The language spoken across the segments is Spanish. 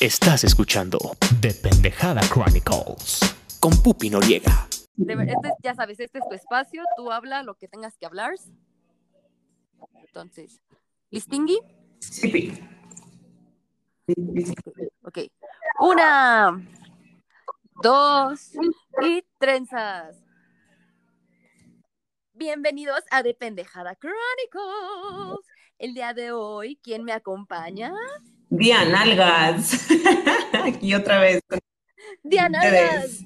Estás escuchando The Pendejada Chronicles con Pupi Noriega. Este, ya sabes, este es tu espacio, tú habla lo que tengas que hablar. Entonces, ¿listingui? Sí. Ok. Una, dos y trenzas. Bienvenidos a The Pendejada Chronicles. El día de hoy, ¿quién me acompaña? Diana Algas. Aquí otra vez. Diana Algas.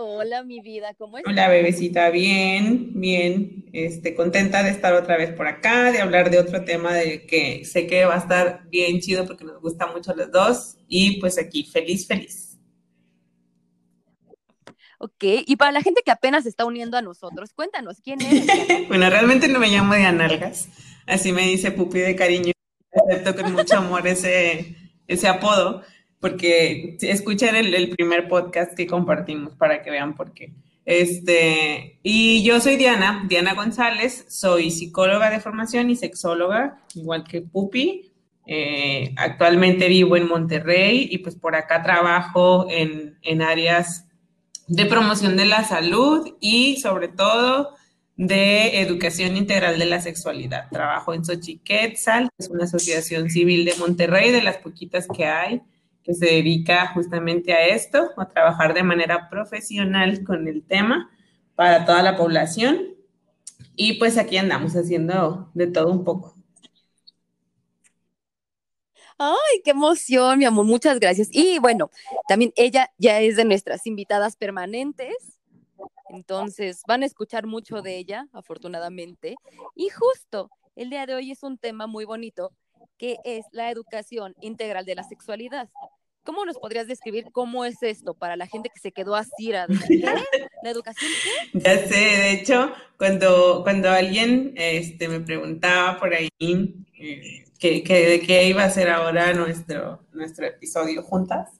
Hola, mi vida, ¿cómo estás? Hola, bebecita, bien, bien. Este, contenta de estar otra vez por acá, de hablar de otro tema de que sé que va a estar bien chido porque nos gusta mucho los dos. Y pues aquí, feliz, feliz. Ok, y para la gente que apenas se está uniendo a nosotros, cuéntanos, ¿quién eres? bueno, realmente no me llamo Diana Algas, así me dice Pupi de cariño acepto con mucho amor ese, ese apodo, porque escuchen el, el, primer podcast que compartimos para que vean por qué. Este, y yo soy Diana, Diana González, soy psicóloga de formación y sexóloga, igual que Pupi. Eh, actualmente vivo en Monterrey y pues por acá trabajo en, en áreas de promoción de la salud y sobre todo de Educación Integral de la Sexualidad. Trabajo en Xochiquetzal, que es una asociación civil de Monterrey, de las poquitas que hay, que se dedica justamente a esto, a trabajar de manera profesional con el tema para toda la población. Y pues aquí andamos haciendo de todo un poco. Ay, qué emoción, mi amor, muchas gracias. Y bueno, también ella ya es de nuestras invitadas permanentes entonces, van a escuchar mucho de ella, afortunadamente. Y justo el día de hoy es un tema muy bonito, que es la educación integral de la sexualidad. ¿Cómo nos podrías describir cómo es esto para la gente que se quedó así? ¿La educación qué? Ya sé, de hecho, cuando, cuando alguien este, me preguntaba por ahí eh, que, de qué iba a ser ahora nuestro, nuestro episodio juntas,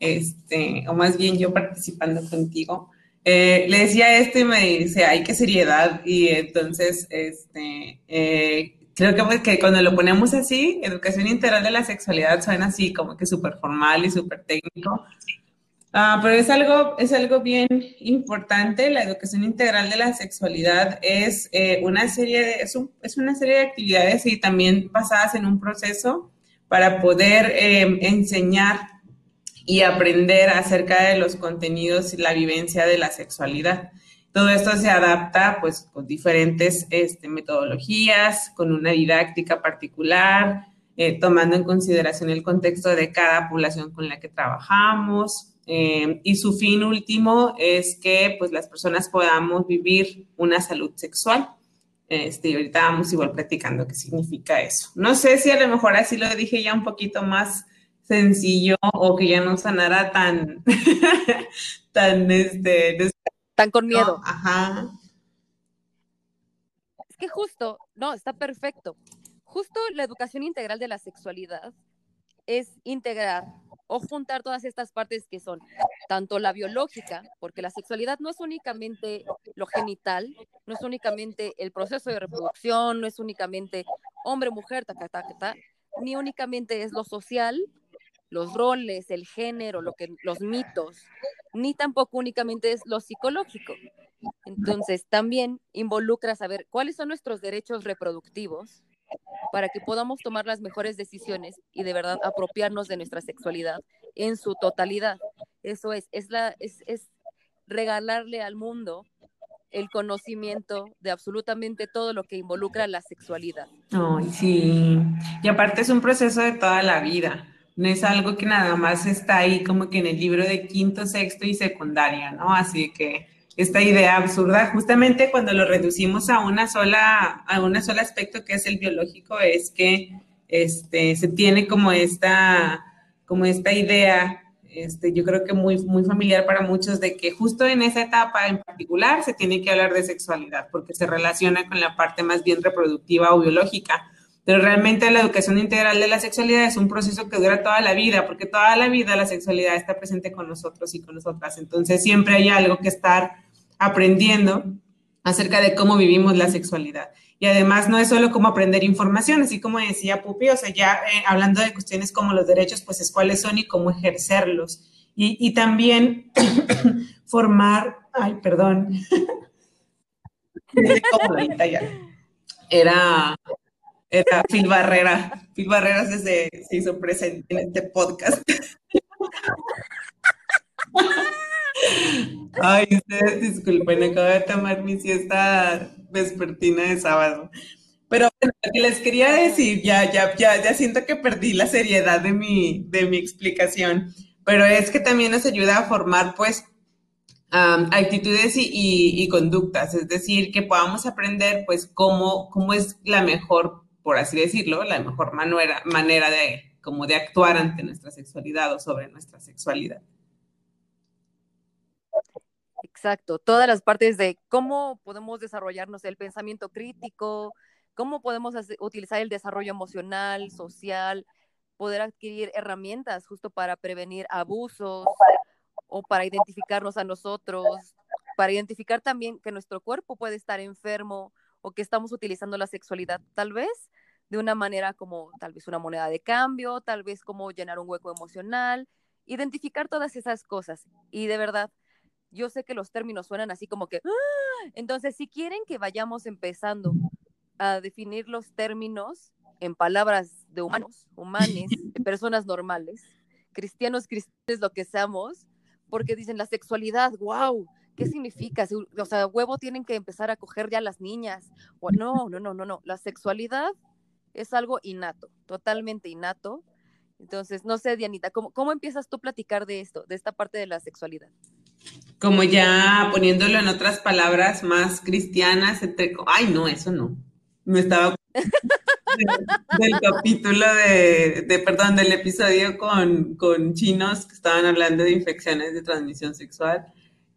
este, o más bien yo participando contigo, eh, le decía esto y me dice, ay, qué seriedad. Y entonces, este, eh, creo que, pues, que cuando lo ponemos así, educación integral de la sexualidad suena así, como que súper formal y súper técnico. Ah, pero es algo, es algo bien importante. La educación integral de la sexualidad es, eh, una serie de, es, es, una serie de actividades y también basadas en un proceso para poder enseñar y aprender acerca de los contenidos y la vivencia de la sexualidad. Todo esto se adapta pues con diferentes este, metodologías, con una didáctica particular, eh, tomando en consideración el contexto de cada población con la que trabajamos. Eh, y su fin último es que pues las personas podamos vivir una salud sexual. Este, y ahorita vamos igual platicando qué significa eso. No sé si a lo mejor así lo dije ya un poquito más sencillo o que ya no sanara tan, tan, este, tan con miedo. ajá. Es que justo, no, está perfecto. Justo la educación integral de la sexualidad es integrar o juntar todas estas partes que son tanto la biológica, porque la sexualidad no es únicamente lo genital, no es únicamente el proceso de reproducción, no es únicamente hombre, mujer, ta, ta, ta, ta, ni únicamente es lo social, los roles, el género, lo que, los mitos, ni tampoco únicamente es lo psicológico. Entonces, también involucra saber cuáles son nuestros derechos reproductivos para que podamos tomar las mejores decisiones y de verdad apropiarnos de nuestra sexualidad en su totalidad. Eso es, es, la, es, es regalarle al mundo el conocimiento de absolutamente todo lo que involucra la sexualidad. Ay, sí. Y aparte es un proceso de toda la vida no es algo que nada más está ahí como que en el libro de quinto, sexto y secundaria, ¿no? Así que esta idea absurda, justamente cuando lo reducimos a una sola, a un solo aspecto que es el biológico, es que este, se tiene como esta, como esta idea, este, yo creo que muy, muy familiar para muchos, de que justo en esa etapa en particular se tiene que hablar de sexualidad, porque se relaciona con la parte más bien reproductiva o biológica pero realmente la educación integral de la sexualidad es un proceso que dura toda la vida, porque toda la vida la sexualidad está presente con nosotros y con nosotras. Entonces siempre hay algo que estar aprendiendo acerca de cómo vivimos la sexualidad. Y además no es solo como aprender información, así como decía Pupi, o sea, ya eh, hablando de cuestiones como los derechos, pues es cuáles son y cómo ejercerlos. Y, y también formar, ay, perdón, era, era Phil Barrera. Phil Barrera se, se hizo presente en este podcast. Ay, ustedes disculpen, acabo de tomar mi siesta vespertina de sábado. Pero bueno, lo que les quería decir, ya, ya, ya, ya siento que perdí la seriedad de mi, de mi explicación, pero es que también nos ayuda a formar, pues, actitudes y, conductas, es decir, que podamos aprender, pues, cómo, cómo es la mejor, por así decirlo, la mejor manera, manera de, como de actuar ante nuestra sexualidad o sobre nuestra sexualidad. Exacto, todas las partes de cómo podemos desarrollarnos el pensamiento crítico, cómo podemos utilizar el desarrollo emocional, social, poder adquirir herramientas justo para prevenir abusos o para identificarnos a nosotros, para identificar también que nuestro cuerpo puede estar enfermo o que estamos utilizando la sexualidad tal vez de una manera como tal vez una moneda de cambio, tal vez como llenar un hueco emocional, identificar todas esas cosas. Y de verdad, yo sé que los términos suenan así como que, ¡Ah! entonces si quieren que vayamos empezando a definir los términos en palabras de humanos, humanes, de personas normales, cristianos, cristianos, lo que seamos, porque dicen la sexualidad, wow, ¿qué significa? O sea, huevo tienen que empezar a coger ya las niñas. O, no, no, no, no, no. La sexualidad es algo innato, totalmente innato. Entonces, no sé, Dianita, ¿cómo, ¿cómo empiezas tú a platicar de esto, de esta parte de la sexualidad? Como ya poniéndolo en otras palabras más cristianas, entre... ay, no, eso no. Me estaba del, capítulo de, perdón, del episodio con, con, chinos que estaban hablando de infecciones de transmisión sexual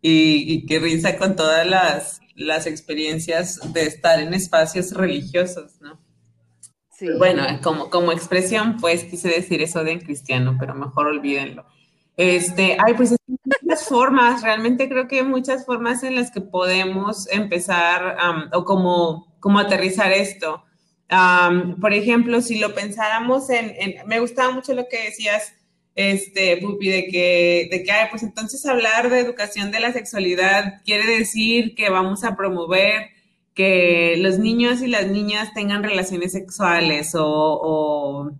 y, y que risa con todas las, las experiencias de estar en espacios religiosos, ¿no? Bueno, como, como expresión, pues quise decir eso de cristiano, pero mejor olvídenlo. Este, ay, pues hay muchas formas, realmente creo que hay muchas formas en las que podemos empezar o como, como aterrizar esto. por ejemplo, si lo pensáramos en, me gustaba mucho lo que decías, este, Pupi, de que, de que, ay, pues entonces hablar de educación de la sexualidad quiere decir que vamos a promover que los niños y las niñas tengan relaciones sexuales o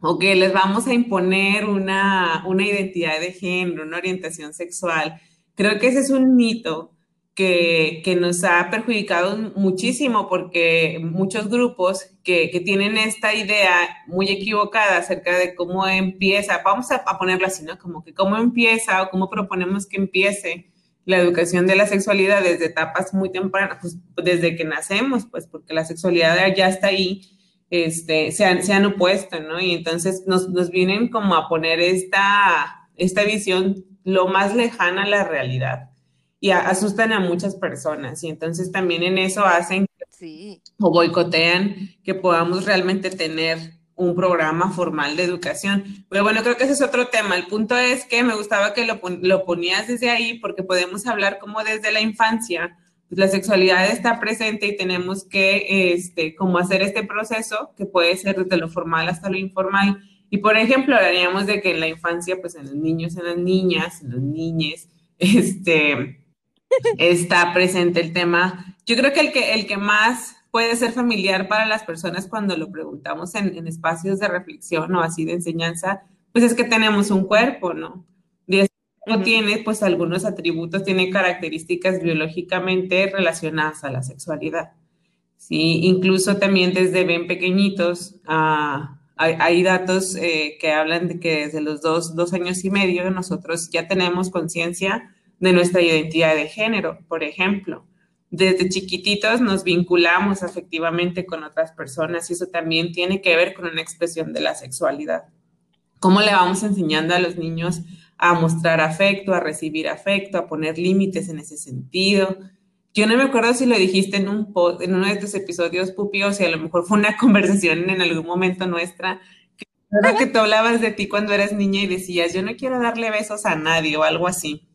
o que les vamos a imponer una, identidad de género, una orientación sexual. Creo que ese es un mito que, nos ha perjudicado muchísimo porque muchos grupos que, tienen esta idea muy equivocada acerca de cómo empieza, vamos a, ponerlo así, ¿no? Como que cómo empieza o cómo proponemos que empiece la educación de la sexualidad desde etapas muy tempranas, pues desde que nacemos, pues porque la sexualidad ya está ahí este, se, han, se han opuesto, ¿no? Y entonces nos, nos vienen como a poner esta, esta visión lo más lejana a la realidad y asustan a muchas personas y entonces también en eso hacen sí. o boicotean que podamos realmente tener un programa formal de educación. Pero bueno, creo que ese es otro tema. El punto es que me gustaba que lo, lo ponías desde ahí porque podemos hablar como desde la infancia pues, la sexualidad está presente y tenemos que, este, como hacer este proceso que puede ser desde lo formal hasta lo informal. Y por ejemplo, hablaríamos de que en la infancia, pues en los niños, en las niñas, en los niñes, este, está presente el tema. Yo creo que el que, el que más puede ser familiar para las personas cuando lo preguntamos en, en espacios de reflexión o así de enseñanza, pues es que tenemos un cuerpo, ¿no? tiene pues algunos atributos, tiene características biológicamente relacionadas a la sexualidad. Sí, incluso también desde bien pequeñitos ah, hay, datos eh, que hablan de que desde los dos, dos años y medio nosotros ya tenemos conciencia de nuestra identidad de género, por ejemplo. Desde chiquititos nos vinculamos afectivamente con otras personas y eso también tiene que ver con una expresión de la sexualidad. ¿Cómo le vamos enseñando a los niños a mostrar afecto, a recibir afecto, a poner límites en ese sentido. Yo no me acuerdo si lo dijiste en, un en uno de tus episodios, Pupi, o si a lo mejor fue una conversación en algún momento nuestra, que, que tú hablabas de ti cuando eras niña y decías, yo no quiero darle besos a nadie o algo así.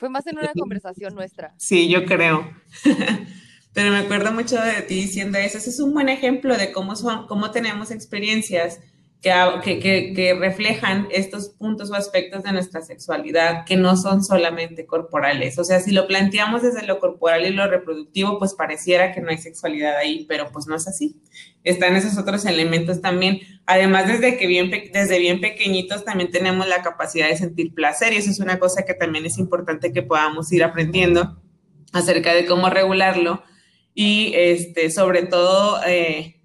Fue más en una conversación nuestra. Sí, yo creo. pero me acuerdo mucho de ti diciendo eso. Ese es un buen ejemplo de cómo son, cómo tenemos experiencias que, reflejan estos puntos o aspectos de nuestra sexualidad que no son solamente corporales. O sea, si lo planteamos desde lo corporal y lo reproductivo, pues pareciera que no hay sexualidad ahí, pero pues no es así. Están esos otros elementos también. Además, desde que bien, desde bien pequeñitos también tenemos la capacidad de sentir placer y eso es una cosa que también es importante que podamos ir aprendiendo acerca de cómo regularlo y este, sobre todo... Eh,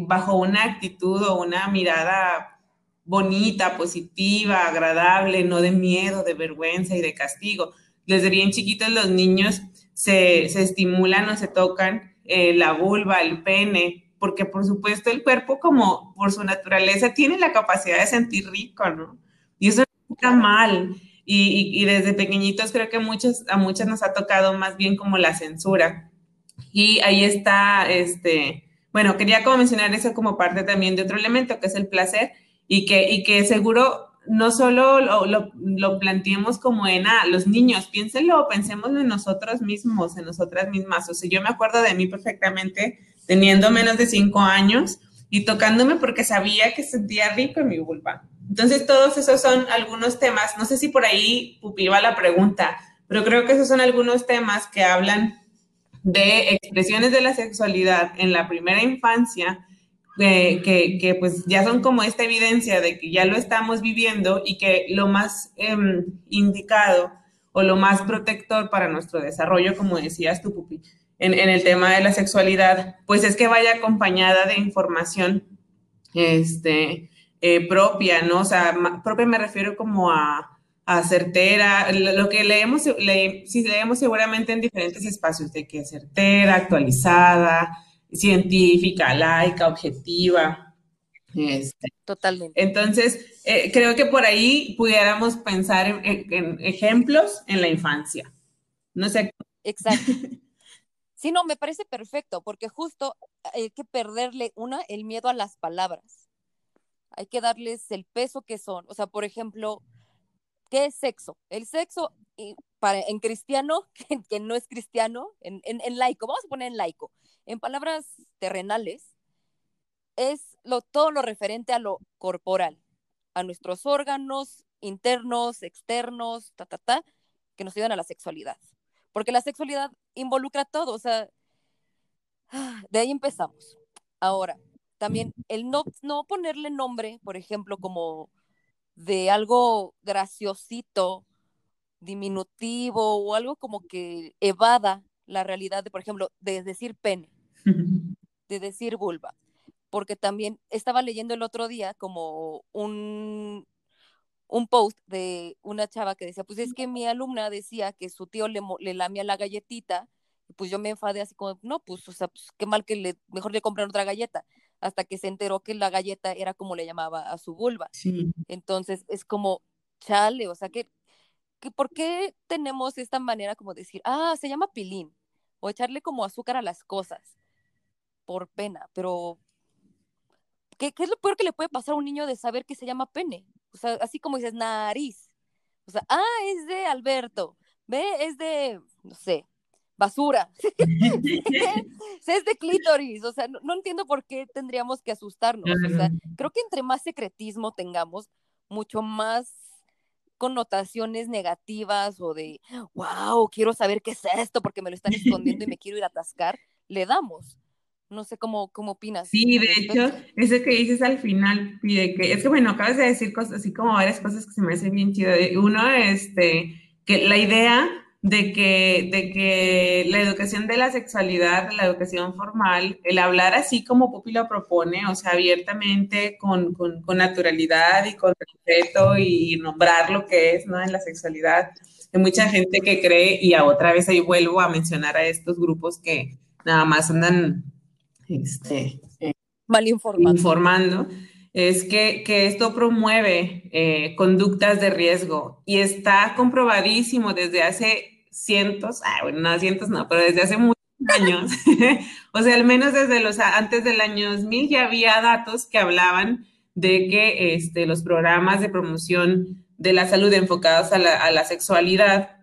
bajo una actitud o una mirada bonita, positiva, agradable, no de miedo, de vergüenza y de castigo. Desde bien chiquitos los niños se, estimulan o se tocan eh, la vulva, el pene, porque por supuesto el cuerpo como por su naturaleza tiene la capacidad de sentir rico, ¿no? Y eso no está mal. Y, desde pequeñitos creo que a muchas nos ha tocado más bien como la censura. Y ahí está, este, bueno, quería como mencionar eso como parte también de otro elemento, que es el placer, y que, y que seguro no solo lo, lo, planteemos como en, ah, los niños, piénsenlo, pensemos en nosotros mismos, en nosotras mismas. O sea, yo me acuerdo de mí perfectamente teniendo menos de cinco años y tocándome porque sabía que sentía rico en mi vulva. Entonces, todos esos son algunos temas. No sé si por ahí pupiva la pregunta, pero creo que esos son algunos temas que hablan de expresiones de la sexualidad en la primera infancia, eh, que, pues ya son como esta evidencia de que ya lo estamos viviendo y que lo más em, indicado o lo más protector para nuestro desarrollo, como decías tú, Pupi, en, en, el tema de la sexualidad, pues es que vaya acompañada de información este, eh, propia, ¿no? O sea, propia me refiero como a a certera, lo que leemos, si leemos seguramente en diferentes espacios, de que certera, actualizada, científica, laica, objetiva. Este. Totalmente. Entonces, eh, creo que por ahí pudiéramos pensar en, ejemplos en la infancia. No sé. Exacto. Sí, no, me parece perfecto, porque justo hay que perderle, una, el miedo a las palabras. Hay que darles el peso que son. O sea, por ejemplo, ¿Qué es sexo? El sexo para, en cristiano, que, no es cristiano, en, en, laico, vamos a poner en laico, en palabras terrenales, es lo, todo lo referente a lo corporal, a nuestros órganos internos, externos, ta, que nos ayudan a la sexualidad. Porque la sexualidad involucra todo, o sea, de ahí empezamos. Ahora, también el no, no ponerle nombre, por ejemplo, como de algo graciosito, diminutivo o algo como que evada la realidad de, por ejemplo, de decir pene, de decir vulva. Porque también estaba leyendo el otro día como un, un post de una chava que decía, pues es que mi alumna decía que su tío le, le lamía la galletita, y pues yo me enfadé así como, no, pues, o sea, pues, qué mal que le, mejor le compren otra galleta hasta que se enteró que la galleta era como le llamaba a su vulva. Entonces es como, chale, o sea, que, que ¿por qué tenemos esta manera como decir, ah, se llama pilín? O echarle como azúcar a las cosas por pena, pero ¿qué, ¿qué, es lo peor que le puede pasar a un niño de saber que se llama pene? O sea, así como dices, nariz. O sea, ah, es de Alberto, ve, es de, no sé, basura. es de clítoris, o sea, no, entiendo por qué tendríamos que asustarnos. O sea, creo que entre más secretismo tengamos, mucho más connotaciones negativas o de, wow, quiero saber qué es esto porque me lo están escondiendo y me quiero ir a atascar, le damos. No sé cómo, cómo opinas. Sí, de hecho, eso que dices al final, pide que, es que bueno, acabas de decir cosas así como varias cosas que se me hacen bien chido. Uno, este, que la idea de que, de que la educación de la sexualidad, la educación formal, el hablar así como Pupi lo propone, o sea, abiertamente, con, con, con naturalidad y con respeto y nombrar lo que es, ¿no? En la sexualidad. Hay mucha gente que cree, y a otra vez ahí vuelvo a mencionar a estos grupos que nada más andan este, eh, mal informando. informando es que, que, esto promueve eh, conductas de riesgo y está comprobadísimo desde hace cientos, ah, bueno, no cientos no, pero desde hace muchos años, o sea, al menos desde los antes del año 2000 ya había datos que hablaban de que este, los programas de promoción de la salud enfocados a la, a la sexualidad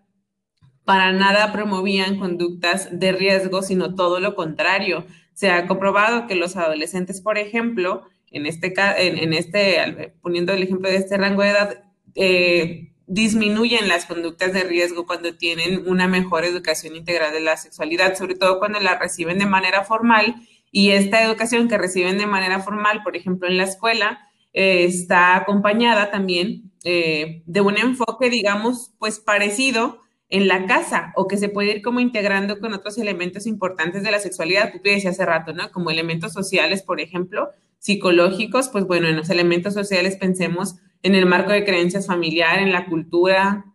para nada promovían conductas de riesgo, sino todo lo contrario. Se ha comprobado que los adolescentes, por ejemplo, en este, en, este poniendo el ejemplo de este rango de edad, eh, disminuyen las conductas de riesgo cuando tienen una mejor educación integral de la sexualidad, sobre todo cuando la reciben de manera formal. Y esta educación que reciben de manera formal, por ejemplo, en la escuela, eh, está acompañada también eh, de un enfoque, digamos, pues parecido en la casa o que se puede ir como integrando con otros elementos importantes de la sexualidad. Tú decías hace rato, ¿no? Como elementos sociales, por ejemplo, psicológicos, pues bueno, en los elementos sociales pensemos en el marco de creencias familiar, en la cultura,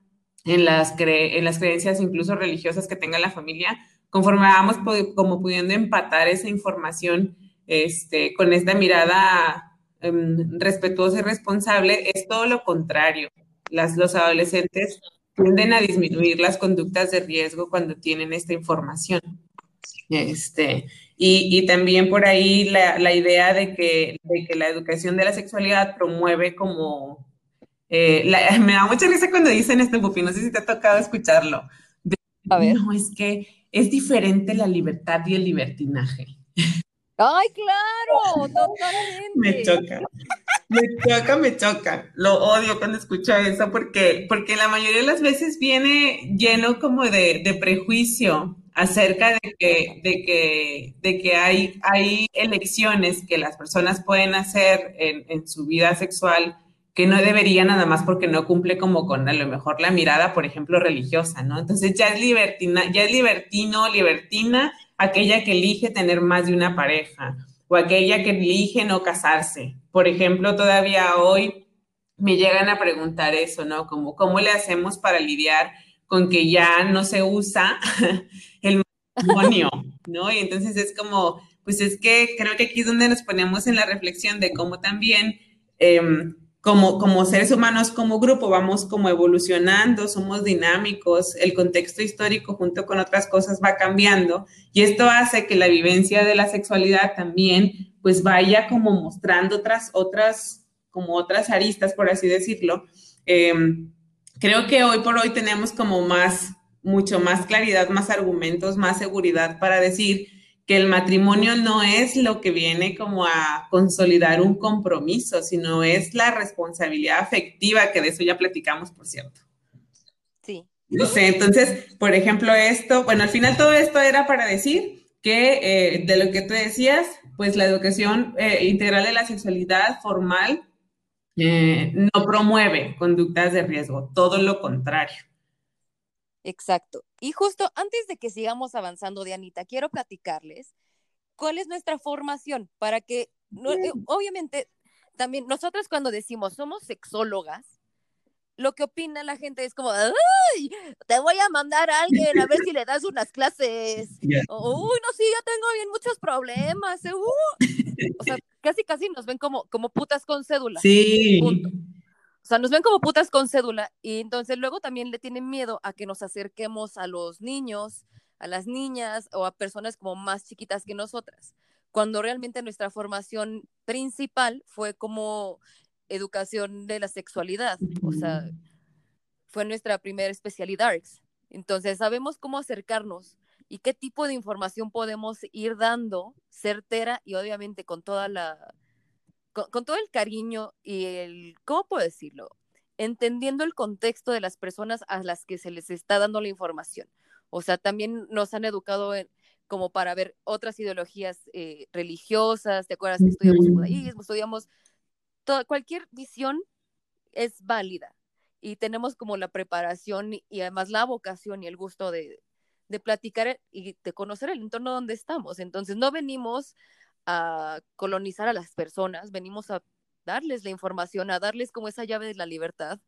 en las, en las creencias incluso religiosas que tenga la familia, conforme vamos como pudiendo empatar esa información este, con esta mirada em, respetuosa y responsable, es todo lo contrario. Las, los adolescentes tienden a disminuir las conductas de riesgo cuando tienen esta información. Este, y, también por ahí la, idea de que, que, la educación de la sexualidad promueve como... Eh, me da mucha risa cuando dicen esto, Pupi, no sé si te ha tocado escucharlo. A ver. No, es que es diferente la libertad y el libertinaje. Ay, claro, totalmente. Me choca. Me choca, me choca. Lo odio cuando escucho eso porque, porque la mayoría de las veces viene lleno como de, de prejuicio acerca de que, de que, de que hay, hay elecciones que las personas pueden hacer en, en, su vida sexual que no deberían nada más porque no cumple como con a lo mejor la mirada, por ejemplo, religiosa, ¿no? Entonces ya es libertina, ya es libertino, libertina aquella que elige tener más de una pareja o aquella que elige no casarse. Por ejemplo, todavía hoy me llegan a preguntar eso, ¿no? Como, ¿cómo le hacemos para lidiar con que ya no se usa el matrimonio, ¿no? Y entonces es como, pues es que creo que aquí es donde nos ponemos en la reflexión de cómo también, em, como, como seres humanos, como grupo, vamos como evolucionando, somos dinámicos, el contexto histórico junto con otras cosas va cambiando y esto hace que la vivencia de la sexualidad también pues vaya como mostrando otras, otras, como otras aristas, por así decirlo. Em, creo que hoy por hoy tenemos como más, mucho más claridad, más argumentos, más seguridad para decir que el matrimonio no es lo que viene como a consolidar un compromiso, sino es la responsabilidad afectiva, que de eso ya platicamos, por cierto. Sí. entonces, por ejemplo, esto, bueno, al final todo esto era para decir que eh, de lo que tú decías, pues la educación eh, integral de la sexualidad formal eh, no promueve conductas de riesgo, todo lo contrario. Exacto. Y justo antes de que sigamos avanzando, Dianita, quiero platicarles cuál es nuestra formación para que, eh, obviamente, también nosotros cuando decimos somos sexólogas, lo que opina la gente es como, ¡ay! Te voy a mandar a alguien a ver si le das unas clases. Uy, no, sí, yo tengo bien muchos problemas. Uh". O sea, casi, casi nos ven como, como putas con cédula. Sí. O sea, nos ven como putas con cédula y entonces luego también le tienen miedo a que nos acerquemos a los niños, a las niñas o a personas como más chiquitas que nosotras, cuando realmente nuestra formación principal fue como educación de la sexualidad, o sea, fue nuestra primera especialidad. Entonces, sabemos cómo acercarnos y qué tipo de información podemos ir dando certera y obviamente con toda la, con, todo el cariño y el, ¿cómo puedo decirlo? Entendiendo el contexto de las personas a las que se les está dando la información. O sea, también nos han educado en, como para ver otras ideologías eh, religiosas, ¿te acuerdas que estudiamos judaísmo, estudiamos cualquier visión es válida y tenemos como la preparación y además la vocación y el gusto de, de platicar y de conocer el entorno donde estamos. Entonces, no venimos a colonizar a las personas, venimos a darles la información, a darles como esa llave de la libertad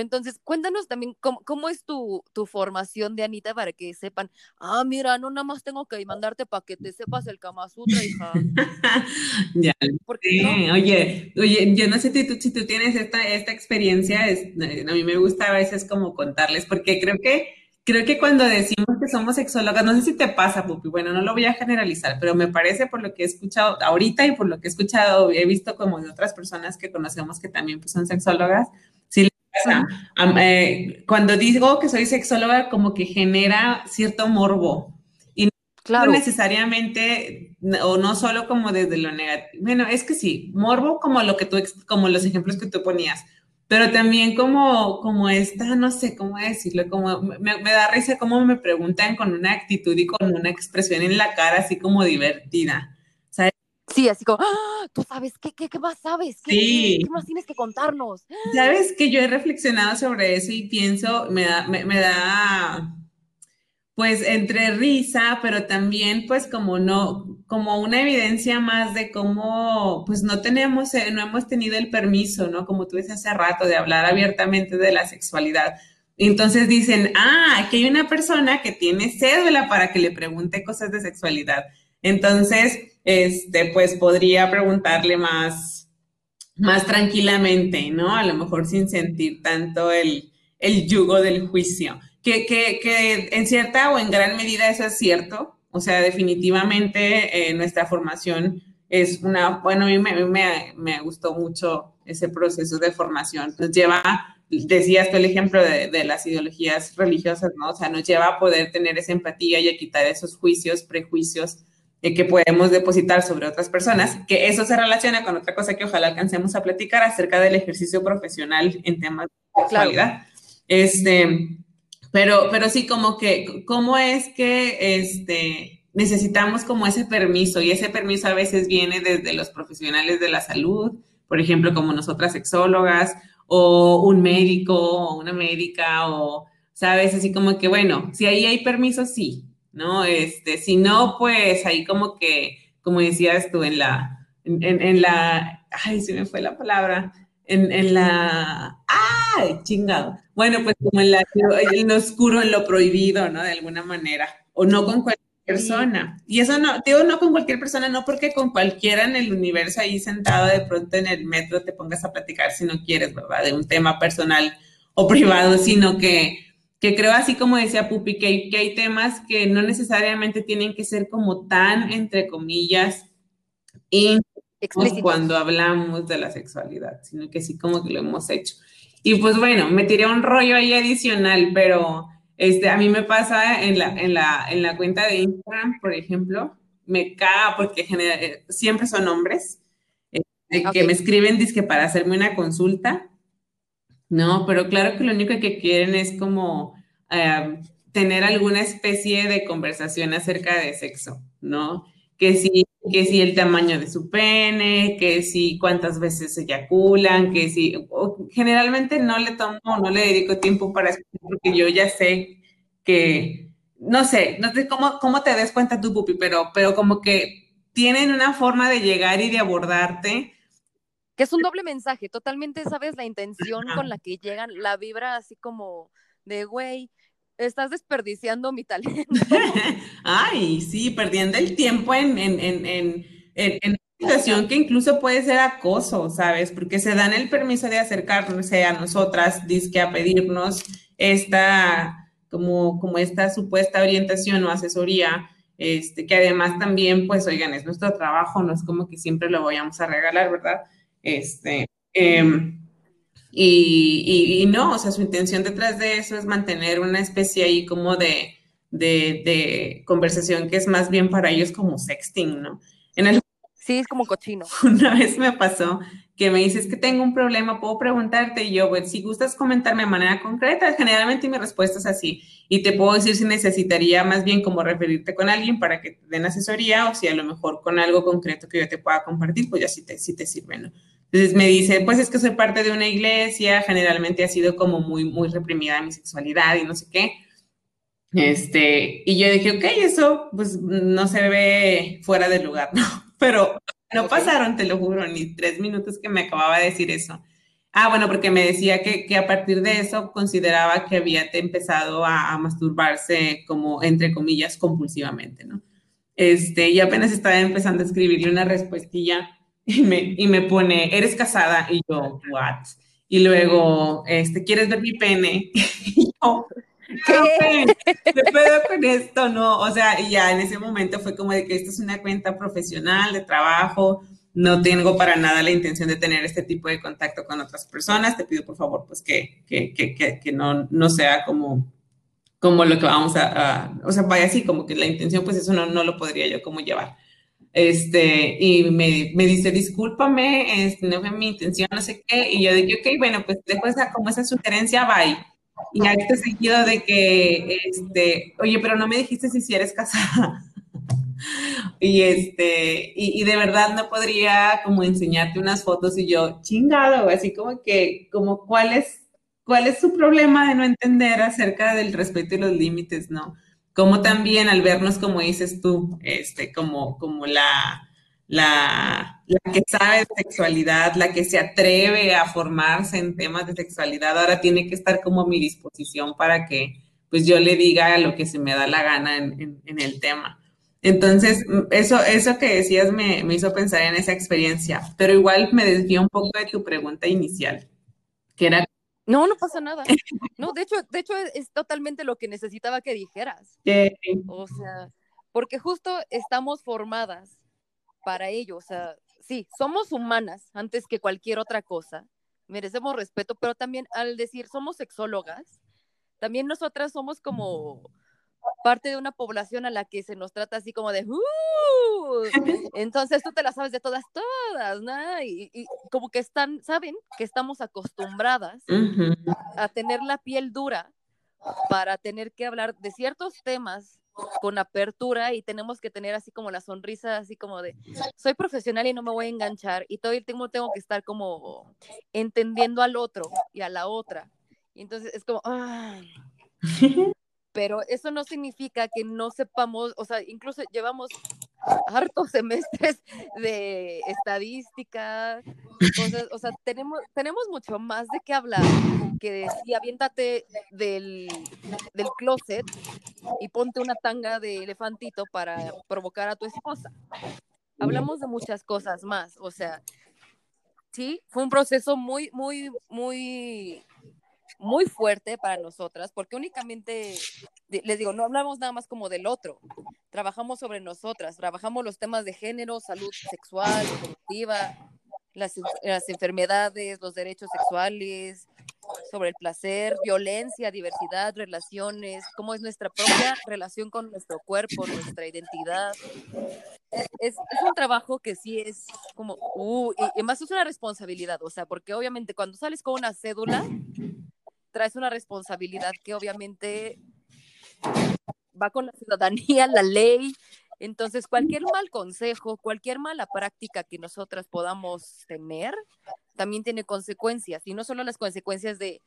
entonces, cuéntanos también cómo, es tu, formación de Anita para que sepan, ah, mira, no nada más tengo que mandarte para que te sepas el Kama Sutra, hija. ya. Oye, oye, yo no sé si tú, si tú tienes esta, esta experiencia, es, a mí me gusta a veces como contarles, porque creo que creo que cuando decimos que somos sexólogas, no sé si te pasa, Pupi, bueno, no lo voy a generalizar, pero me parece por lo que he escuchado ahorita y por lo que he escuchado, he visto como de otras personas que conocemos que también pues, son sexólogas, eh, cuando digo que soy sexóloga, como que genera cierto morbo. Y no necesariamente, o no solo como desde lo negativo. Bueno, es que sí, morbo como lo que tú, como los ejemplos que tú ponías pero también como, como esta, no sé cómo decirlo, como me, me, da risa cómo me preguntan con una actitud y con una expresión en la cara así como divertida. Sí, así como, ¡Ah! tú sabes, ¿qué, qué, qué más sabes? ¿Qué, sí. ¿qué, más tienes que contarnos? Sabes que yo he reflexionado sobre eso y pienso, me da, me, me da pues entre risa, pero también pues como no, como una evidencia más de cómo pues no tenemos, eh, no hemos tenido el permiso, ¿no? Como tú dices hace rato, de hablar abiertamente de la sexualidad. Entonces dicen, ah, aquí hay una persona que tiene cédula para que le pregunte cosas de sexualidad. Entonces, este, pues podría preguntarle más, más tranquilamente, ¿no? A lo mejor sin sentir tanto el, el yugo del juicio. Que, que, que, en cierta o en gran medida eso es cierto. O sea, definitivamente eh, nuestra formación es una, bueno, a mí me, me, me, gustó mucho ese proceso de formación. Nos lleva, decías tú el ejemplo de, de, las ideologías religiosas, ¿no? O sea, nos lleva a poder tener esa empatía y a quitar esos juicios, prejuicios eh, que podemos depositar sobre otras personas, que eso se relaciona con otra cosa que ojalá alcancemos a platicar acerca del ejercicio profesional en temas de sexualidad. Este, pero, pero sí, como que, ¿cómo es que este, necesitamos como ese permiso? Y ese permiso a veces viene desde los profesionales de la salud, por ejemplo, como nosotras sexólogas, o un médico, o una médica, o, ¿sabes? Así como que, bueno, si ahí hay permiso, sí, ¿no? Este, si no, pues ahí como que, como decías tú, en la, en, en, la, ay, se me fue la palabra, en, en la, ay, chingado. Bueno, pues como en, la, en lo oscuro, en lo prohibido, ¿no? De alguna manera, o no con cualquier persona. Y eso no, digo no con cualquier persona, no porque con cualquiera en el universo ahí sentado de pronto en el metro te pongas a platicar si no quieres, ¿verdad? De un tema personal o privado, sino que que creo así como decía Pupi, que hay, que hay temas que no necesariamente tienen que ser como tan, entre comillas, cuando hablamos de la sexualidad, sino que sí como que lo hemos hecho. Y pues bueno, me tiré un rollo ahí adicional, pero este, a mí me pasa en la, en la, en la cuenta de Instagram, por ejemplo, me caga porque eh, siempre son hombres eh, que me escriben disque para hacerme una consulta no, pero claro que lo único que quieren es como eh, tener alguna especie de conversación acerca de sexo, ¿no? Que si, que si el tamaño de su pene, que si cuántas veces eyaculan, que si, generalmente no le tomo, no le dedico tiempo para escuchar porque yo ya sé que, no sé, no sé cómo, cómo te des cuenta tú, Pupi, pero, pero como que tienen una forma de llegar y de abordarte. Que es un doble mensaje, totalmente sabes la intención con la que llegan, la vibra así como de, güey, estás desperdiciando mi talento. Ay, sí, perdiendo el tiempo en, en, en, en, en una situación que incluso puede ser acoso, ¿sabes? Porque se dan el permiso de acercarse a nosotras, disque a pedirnos esta, como, como esta supuesta orientación o asesoría, este, que además también, pues, oigan, es nuestro trabajo, no es como que siempre lo vayamos a regalar, ¿verdad? Este, em, y, y, no, o sea, su intención detrás de eso es mantener una especie ahí como de, de, de conversación que es más bien para ellos como sexting, ¿no? En el, sí, es como cochino. Una vez me pasó que me dices que tengo un problema, puedo preguntarte y yo, pues, si gustas comentarme de manera concreta, generalmente mi respuesta es así y te puedo decir si necesitaría más bien como referirte con alguien para que te den asesoría o si a lo mejor con algo concreto que yo te pueda compartir, pues ya sí te, sí te sirve, ¿no? Entonces me dice, pues es que soy parte de una iglesia, generalmente ha sido como muy, muy reprimida mi sexualidad y no sé qué. Este, y yo dije, ok, eso pues no se ve fuera del lugar, ¿no? Pero no pasaron, te lo juro, ni tres minutos que me acababa de decir eso. Ah, bueno, porque me decía que, que a partir de eso consideraba que había empezado a, a, masturbarse como, entre comillas, compulsivamente, ¿no? Este, y apenas estaba empezando a escribirle una respuestilla y me, y me pone, ¿eres casada? Y yo, ¿what? Y luego, este, ¿quieres ver mi pene? Y yo, ¿qué? ¿Qué pedo con esto? No, o sea, y ya en ese momento fue como de que esto es una cuenta profesional de trabajo, no tengo para nada la intención de tener este tipo de contacto con otras personas. Te pido por favor, pues que, que, que, que no, no sea como, como lo que vamos a, o sea, vaya así, como que la intención, pues eso no, no lo podría yo como llevar. Este, y me, me dice, discúlpame, este, no fue mi intención, no sé qué. Y yo dije, ok, bueno, pues dejo esa, como esa sugerencia, bye. Y acto seguido de que, este, oye, pero no me dijiste si, si eres casada. y este, y, y, de verdad no podría como enseñarte unas fotos y yo, chingado, así como que, como cuál es, cuál es su problema de no entender acerca del respeto y los límites, ¿no? Como también al vernos, como dices tú, este, como, como la, la, la, que sabe de sexualidad, la que se atreve a formarse en temas de sexualidad, ahora tiene que estar como a mi disposición para que pues yo le diga lo que se me da la gana en, en, el tema. Entonces, eso, eso que decías me, me, hizo pensar en esa experiencia, pero igual me desvió un poco de tu pregunta inicial, que era no, no pasa nada. No, de hecho, de hecho es totalmente lo que necesitaba que dijeras. O sea, porque justo estamos formadas para ello. O sea, sí, somos humanas antes que cualquier otra cosa. Merecemos respeto, pero también al decir somos sexólogas, también nosotras somos como parte de una población a la que se nos trata así como de, uh", entonces tú te la sabes de todas, todas, ¿no? Y, como que están, saben que estamos acostumbradas a tener la piel dura para tener que hablar de ciertos temas con apertura y tenemos que tener así como la sonrisa, así como de, soy profesional y no me voy a enganchar y todo el tiempo tengo que estar como entendiendo al otro y a la otra. Y entonces es como, ay, pero eso no significa que no sepamos, o sea, incluso llevamos hartos semestres de estadística, o sea, tenemos, tenemos mucho más de qué hablar que decir, aviéntate del, del closet y ponte una tanga de elefantito para provocar a tu esposa. Hablamos de muchas cosas más, o sea, sí, fue un proceso muy, muy, muy muy fuerte para nosotras, porque únicamente, les digo, no hablamos nada más como del otro, trabajamos sobre nosotras, trabajamos los temas de género, salud sexual, reproductiva, las, las enfermedades, los derechos sexuales, sobre el placer, violencia, diversidad, relaciones, cómo es nuestra propia relación con nuestro cuerpo, nuestra identidad. Es, es un trabajo que sí es como, uh, y, y, más es una responsabilidad, o sea, porque obviamente cuando sales con una cédula, traes una responsabilidad que obviamente va con la ciudadanía, la ley. Entonces, cualquier mal consejo, cualquier mala práctica que nosotras podamos tener, también tiene consecuencias. Y no solo las consecuencias de,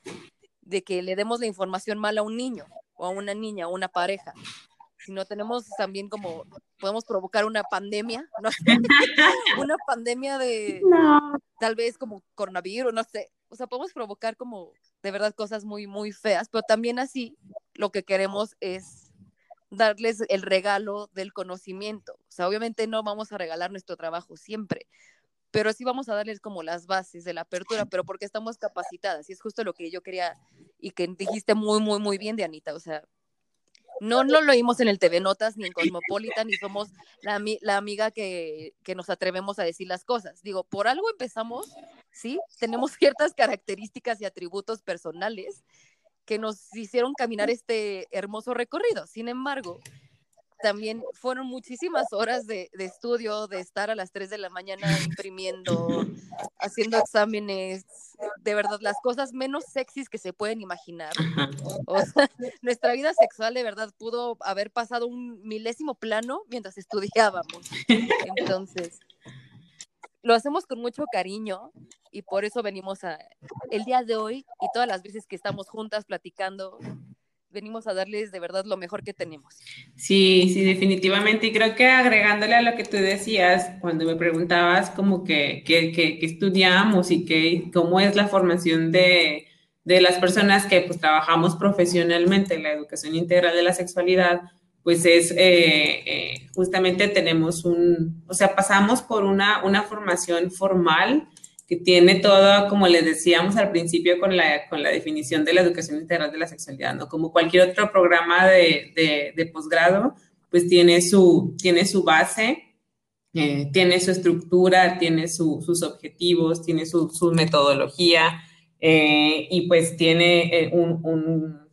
de que le demos la información mal a un niño o a una niña o a una pareja, sino tenemos también como, podemos provocar una pandemia, ¿no? una pandemia de tal vez como coronavirus, no sé, o sea, podemos provocar como de verdad cosas muy, muy feas, pero también así lo que queremos es darles el regalo del conocimiento. O sea, obviamente no vamos a regalar nuestro trabajo siempre, pero sí vamos a darles como las bases de la apertura, pero porque estamos capacitadas y es justo lo que yo quería y que dijiste muy, muy, muy bien, Dianita. O sea, no, no lo oímos en el TV Notas ni en Cosmopolitan, ni somos la, la amiga que, que, nos atrevemos a decir las cosas. Digo, por algo empezamos, ¿sí? Tenemos ciertas características y atributos personales que nos hicieron caminar este hermoso recorrido. Sin embargo, también fueron muchísimas horas de, de, estudio, de estar a las 3 de la mañana imprimiendo, haciendo exámenes, de verdad, las cosas menos sexys que se pueden imaginar. O sea, nuestra vida sexual de verdad pudo haber pasado un milésimo plano mientras estudiábamos. Entonces, lo hacemos con mucho cariño y por eso venimos a el día de hoy y todas las veces que estamos juntas platicando venimos a darles de verdad lo mejor que tenemos. Sí, sí, definitivamente. Y creo que agregándole a lo que tú decías, cuando me preguntabas como que, que, que, estudiamos y que, cómo es la formación de, de, las personas que pues trabajamos profesionalmente en la educación integral de la sexualidad, pues es eh, eh, justamente tenemos un, o sea, pasamos por una, una formación formal que tiene todo, como les decíamos al principio con la, con la definición de la educación integral de la sexualidad, ¿no? Como cualquier otro programa de, de, posgrado, pues tiene su, tiene su base eh, tiene su estructura, tiene sus objetivos, tiene su, metodología eh, y pues tiene eh, un,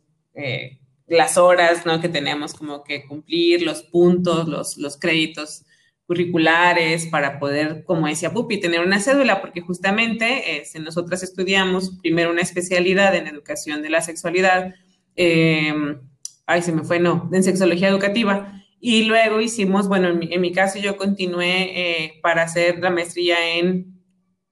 las horas ¿no? que tenemos como que cumplir, los puntos, los, los créditos curriculares para poder, como decía Pupi, tener una cédula, porque justamente si nosotras estudiamos primero una especialidad en educación de la sexualidad, ay, se me fue, no, en sexología educativa, y luego hicimos, bueno, en mi, caso yo continué eh, para hacer la maestría en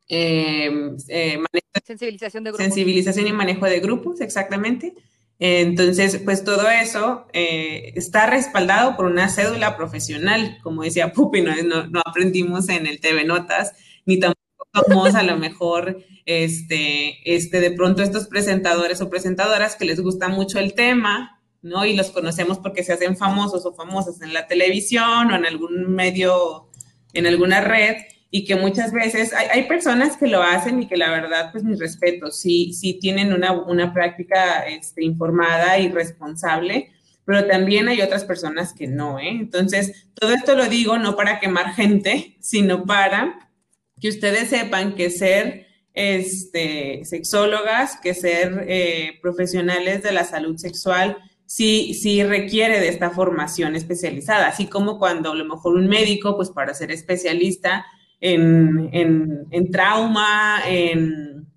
em, eh, sensibilización de grupos. Sensibilización y manejo de grupos, exactamente. Entonces, pues todo eso eh, está respaldado por una cédula profesional, como decía Pupi, no, no, aprendimos en el TV Notas, ni tampoco somos a lo mejor, este, este, de pronto estos presentadores o presentadoras que les gusta mucho el tema, ¿no? Y los conocemos porque se hacen famosos o famosas en la televisión o en algún medio, en alguna red, y que muchas veces hay, personas que lo hacen y que la verdad, pues mis respetos, sí, sí tienen una, práctica este, informada y responsable, pero también hay otras personas que no, ¿eh? Entonces, todo esto lo digo no para quemar gente, sino para que ustedes sepan que ser este, sexólogas, que ser eh, profesionales de la salud sexual, sí, sí requiere de esta formación especializada, así como cuando a lo mejor un médico, pues para ser especialista en, en, trauma, en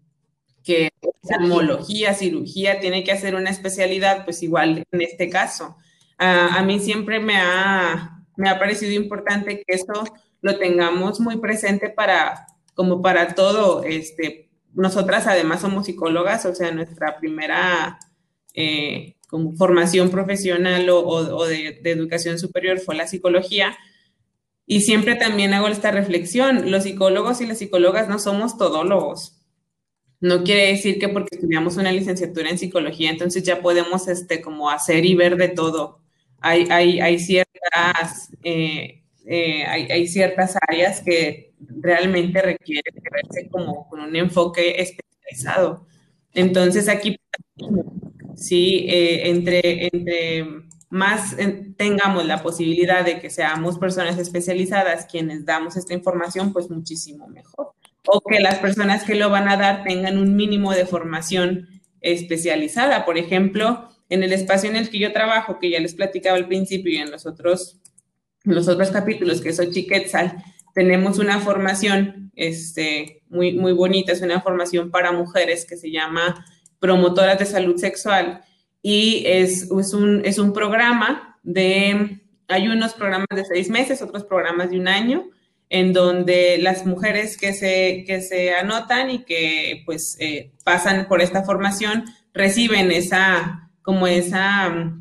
que oftalmología, cirugía, tiene que hacer una especialidad, pues igual en este caso. a mí siempre me ha, me ha parecido importante que eso lo tengamos muy presente para, como para todo, este, nosotras además somos psicólogas, o sea, nuestra primera eh, como formación profesional o, de, educación superior fue la psicología. Y siempre también hago esta reflexión, los psicólogos y las psicólogas no somos todólogos. No quiere decir que porque estudiamos una licenciatura en psicología, entonces ya podemos este, como hacer y ver de todo. Hay, hay, ciertas, eh, eh, hay, ciertas áreas que realmente requieren verse como con un enfoque especializado. Entonces aquí ¿sí? Eh, entre, entre más tengamos la posibilidad de que seamos personas especializadas quienes damos esta información, pues muchísimo mejor. O que las personas que lo van a dar tengan un mínimo de formación especializada. Por ejemplo, en el espacio en el que yo trabajo, que ya les platicaba al principio y en los otros, los otros capítulos, que soy Chiquetzal, tenemos una formación este, muy, muy bonita, es una formación para mujeres que se llama promotoras de salud sexual y es, es, un, es un programa de, hay unos programas de seis meses, otros programas de un año, en donde las mujeres que se, que se anotan y que pues eh, pasan por esta formación reciben esa, como esa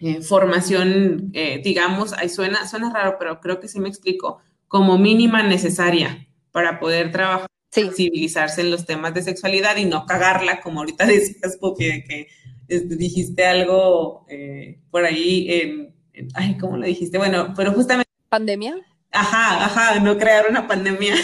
eh, formación, eh, digamos, ahí suena, suena raro, pero creo que sí me explico, como mínima necesaria para poder trabajar sensibilizarse en los temas de sexualidad y no cagarla, como ahorita decías, Pupi, de que este, dijiste algo eh, por ahí, en, ay, ¿cómo lo dijiste? Bueno, pero justamente... ¿Pandemia? Ajá, ajá, no crear una pandemia.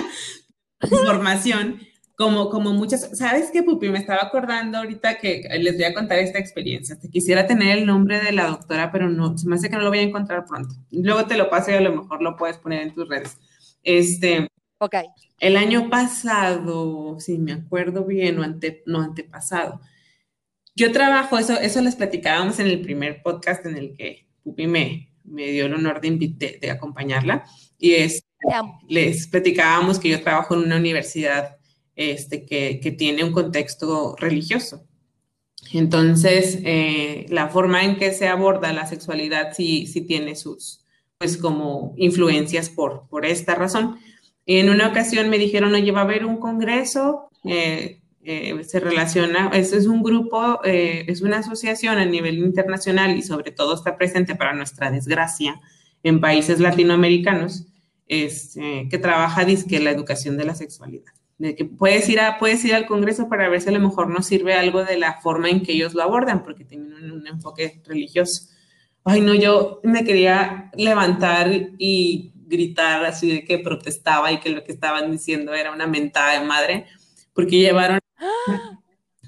Información, como, como muchas, ¿sabes qué, Pupi? Me estaba acordando ahorita que les voy a contar esta experiencia. Te quisiera tener el nombre de la doctora, pero no, se me hace que no lo voy a encontrar pronto. Luego te lo paso y a lo mejor lo puedes poner en tus redes. Este, Ok. El año pasado, si me acuerdo bien, o ante, no antepasado, yo trabajo, eso, eso les platicábamos en el primer podcast en el que Pupi me, me dio el honor de, de, acompañarla, y es, les platicábamos que yo trabajo en una universidad este, que, que tiene un contexto religioso. Entonces, eh, la forma en que se aborda la sexualidad sí, sí tiene sus, pues como influencias por, por esta razón. En una ocasión me dijeron, oye, va a haber un congreso, eh, eh, se relaciona, es, es un grupo, eh, es una asociación a nivel internacional y sobre todo está presente para nuestra desgracia en países latinoamericanos, este, que trabaja disque la educación de la sexualidad. Que puedes ir, a, puedes ir al congreso para ver si a lo mejor nos sirve algo de la forma en que ellos lo abordan, porque tienen un, un enfoque religioso. Ay, no, yo me quería levantar y gritar así de que protestaba y que lo que estaban diciendo era una mentada de madre, porque llevaron,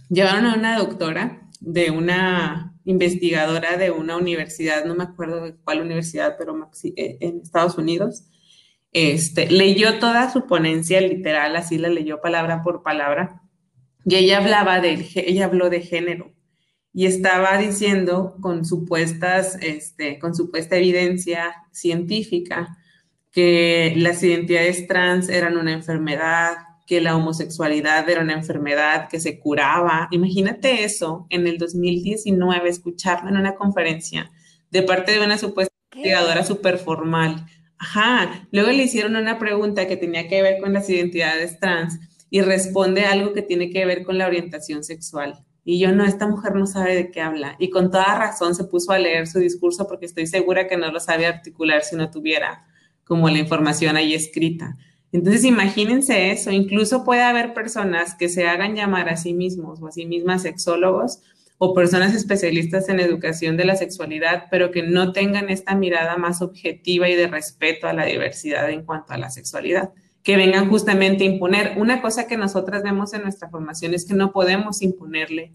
llevaron a una doctora de una investigadora de una universidad, no me acuerdo de cuál universidad, pero eh, en Estados Unidos, este, leyó toda su ponencia literal, así la leyó palabra por palabra, y ella hablaba de, ella habló de género y estaba diciendo con supuestas, este, con supuesta evidencia científica que las identidades trans eran una enfermedad, que la homosexualidad era una enfermedad que se curaba. Imagínate eso en el 2019, escucharlo en una conferencia de parte de una supuesta investigadora súper formal. Ajá, luego le hicieron una pregunta que tenía que ver con las identidades trans y responde algo que tiene que ver con la orientación sexual. Y yo no, esta mujer no sabe de qué habla. Y con toda razón se puso a leer su discurso porque estoy segura que no lo sabe articular si no tuviera como la información ahí escrita. Entonces, imagínense eso. Incluso puede haber personas que se hagan llamar a sí mismos o a sí mismas sexólogos o personas especialistas en educación de la sexualidad, pero que no tengan esta mirada más objetiva y de respeto a la diversidad en cuanto a la sexualidad, que vengan justamente a imponer. Una cosa que nosotras vemos en nuestra formación es que no podemos imponerle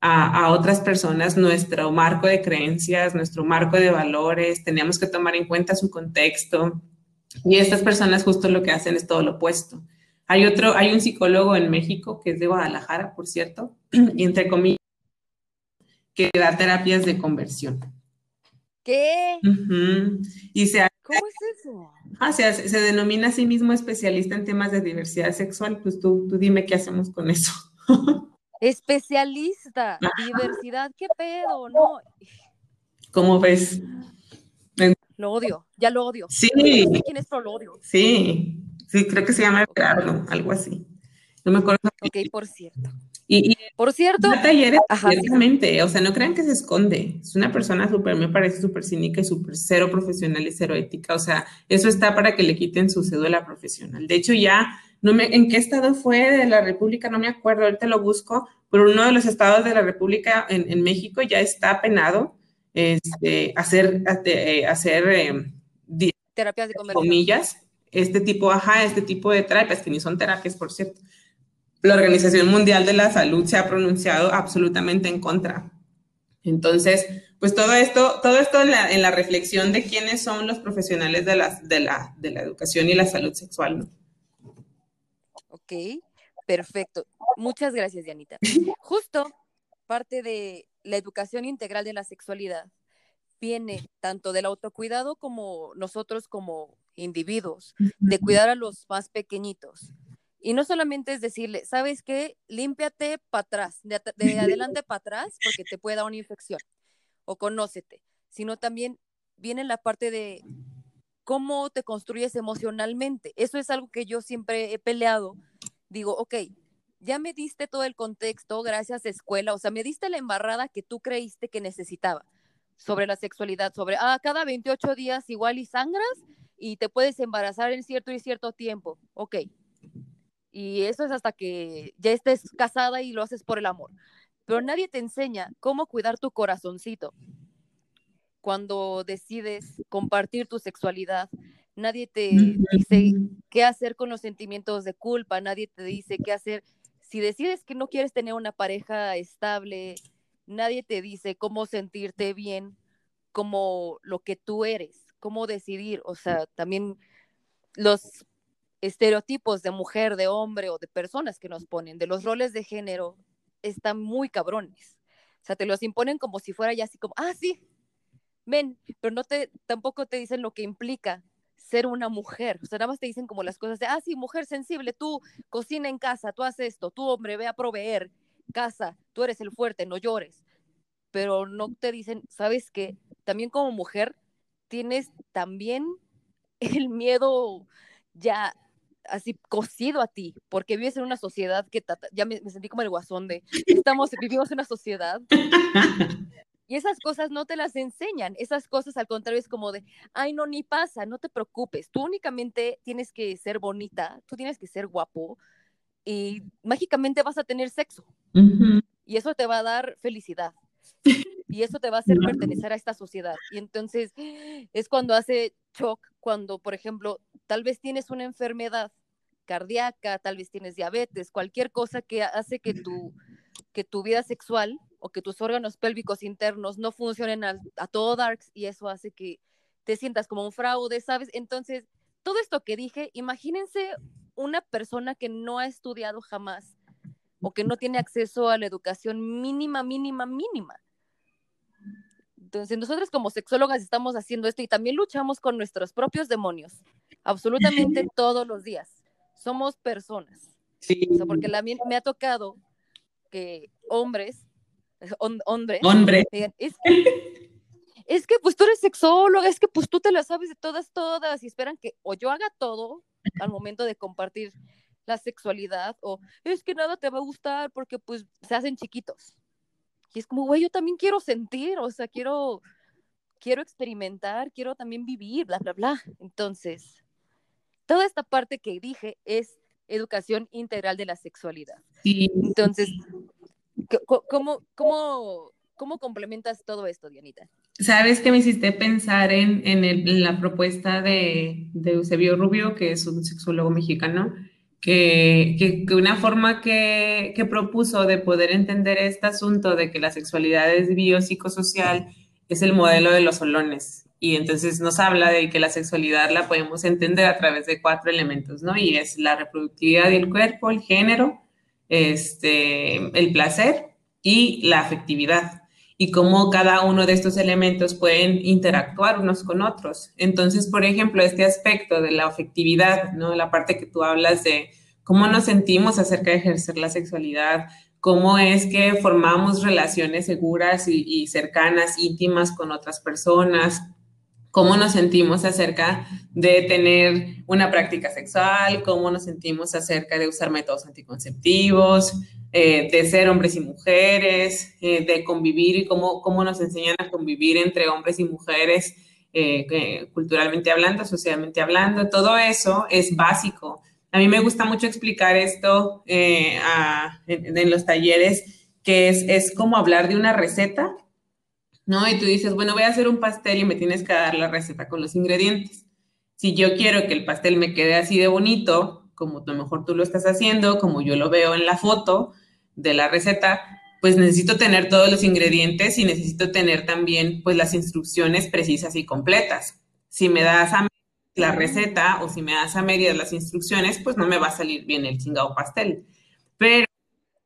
a, otras personas nuestro marco de creencias, nuestro marco de valores, tenemos que tomar en cuenta su contexto, y estas personas justo lo que hacen es todo lo opuesto. Hay otro, hay un psicólogo en México que es de Guadalajara, por cierto, y entre comillas, que da terapias de conversión. ¿Qué? y se, ¿Cómo es eso? Ah, se, se, denomina a sí mismo especialista en temas de diversidad sexual. Pues tú, tú dime qué hacemos con eso. Especialista, diversidad, ¿qué pedo? No. ¿Cómo ves? Lo odio, ya lo odio. Sí. No quién es, pero lo odio. Sí, sí, creo que se llama Gerardo, algo así. No me acuerdo. Ok, por cierto. Y, y por cierto. talleres, ciertamente, o sea, no crean que se esconde. Es una persona súper, me parece súper cínica y súper cero profesional y cero ética. O sea, eso está para que le quiten su cédula profesional. De hecho, ya, no me, ¿en qué estado fue de la República? No me acuerdo, ahorita lo busco, pero uno de los estados de la República en, en México ya está penado este, hacer, eh, hacer eh, terapias de conversión. comillas, este tipo, ajá, este tipo de terapias, que ni son terapias, por cierto. La Organización Mundial de la Salud se ha pronunciado absolutamente en contra. Entonces, pues todo esto, todo esto en la, en la reflexión de quiénes son los profesionales de la, de la, de la educación y la salud sexual. ¿no? Ok, perfecto. Muchas gracias, Dianita. Justo parte de la educación integral de la sexualidad viene tanto del autocuidado como nosotros como individuos, de cuidar a los más pequeñitos. Y no solamente es decirle, ¿sabes qué? Límpiate para atrás, de, de adelante para atrás, porque te puede dar una infección, o conócete, sino también viene la parte de cómo te construyes emocionalmente. Eso es algo que yo siempre he peleado. Digo, ok, ya me diste todo el contexto, gracias escuela, o sea, me diste la embarrada que tú creíste que necesitaba sobre la sexualidad, sobre, ah, cada 28 días igual y sangras y te puedes embarazar en cierto y cierto tiempo, ok. Y eso es hasta que ya estés casada y lo haces por el amor. Pero nadie te enseña cómo cuidar tu corazoncito cuando decides compartir tu sexualidad. Nadie te dice qué hacer con los sentimientos de culpa, nadie te dice qué hacer si decides que no quieres tener una pareja estable, nadie te dice cómo sentirte bien como lo que tú eres, cómo decidir, o sea, también los estereotipos de mujer, de hombre o de personas que nos ponen, de los roles de género, están muy cabrones. O sea, te los imponen como si fuera ya así como, ah, sí, ven, pero no te, tampoco te dicen lo que implica ser una mujer. O sea, nada más te dicen como las cosas de, ah, sí, mujer sensible, tú cocina en casa, tú haces esto, tú hombre, ve a proveer casa, tú eres el fuerte, no llores. Pero no te dicen, ¿sabes qué? También como mujer tienes también el miedo ya así cocido a ti, porque vives en una sociedad que ya me, me, sentí como el guasón de estamos vivimos en una sociedad y esas cosas no te las enseñan, esas cosas al contrario es como de, ay, no, ni pasa, no te preocupes, tú únicamente tienes que ser bonita, tú tienes que ser guapo y mágicamente vas a tener sexo. Uh -huh. Y eso te va a dar felicidad. Y eso te va a hacer pertenecer a esta sociedad. Y entonces es cuando hace shock, cuando, por ejemplo, tal vez tienes una enfermedad cardíaca, tal vez tienes diabetes, cualquier cosa que hace que tu, que tu vida sexual o que tus órganos pélvicos internos no funcionen a, a todo darks y eso hace que te sientas como un fraude, ¿sabes? Entonces todo esto que dije, imagínense una persona que no ha estudiado jamás o que no tiene acceso a la educación mínima, mínima, mínima. Entonces, nosotros como sexólogas estamos haciendo esto y también luchamos con nuestros propios demonios, absolutamente todos los días. Somos personas. Sí. porque la, me ha tocado que hombres, hombres, Hombre. es que, es que pues tú eres sexóloga, es que pues tú te la sabes de todas, todas, y esperan que o yo haga todo al momento de compartir la sexualidad, o es que nada te va a gustar porque pues se hacen chiquitos. Y es como, güey, yo también quiero sentir, o sea, quiero, quiero experimentar, quiero también vivir, bla, bla, bla. Entonces, toda esta parte que dije es educación integral de la sexualidad. Entonces, ¿cómo, cómo, cómo complementas todo esto, Dianita? Sabes que me hiciste pensar en, en, la propuesta de, de, Eusebio Rubio, que es un sexólogo mexicano, que, que, una forma que, que, propuso de poder entender este asunto de que la sexualidad es biopsicosocial es el modelo de los solones. Y entonces nos habla de que la sexualidad la podemos entender a través de cuatro elementos, ¿no? Y es la reproductividad del cuerpo, el género, este, el placer y la afectividad y cómo cada uno de estos elementos pueden interactuar unos con otros. Entonces, por ejemplo, este aspecto de la afectividad, ¿no? La parte que tú hablas de cómo nos sentimos acerca de ejercer la sexualidad, cómo es que formamos relaciones seguras y, y cercanas, íntimas con otras personas, cómo nos sentimos acerca de tener una práctica sexual, cómo nos sentimos acerca de usar métodos anticonceptivos, eh, de ser hombres y mujeres, eh, de convivir y cómo, cómo nos enseñan a convivir entre hombres y mujeres, eh, culturalmente hablando, socialmente hablando. Todo eso es básico. A mí me gusta mucho explicar esto en, en, los talleres, que es, es como hablar de una receta ¿no? Y tú dices, bueno, voy a hacer un pastel y me tienes que dar la receta con los ingredientes. Si yo quiero que el pastel me quede así de bonito, como a lo mejor tú lo estás haciendo, como yo lo veo en la foto de la receta, pues necesito tener todos los ingredientes y necesito tener también pues las instrucciones precisas y completas. Si me das a la receta o si me das a medias las instrucciones, pues no me va a salir bien el chingado pastel. Pero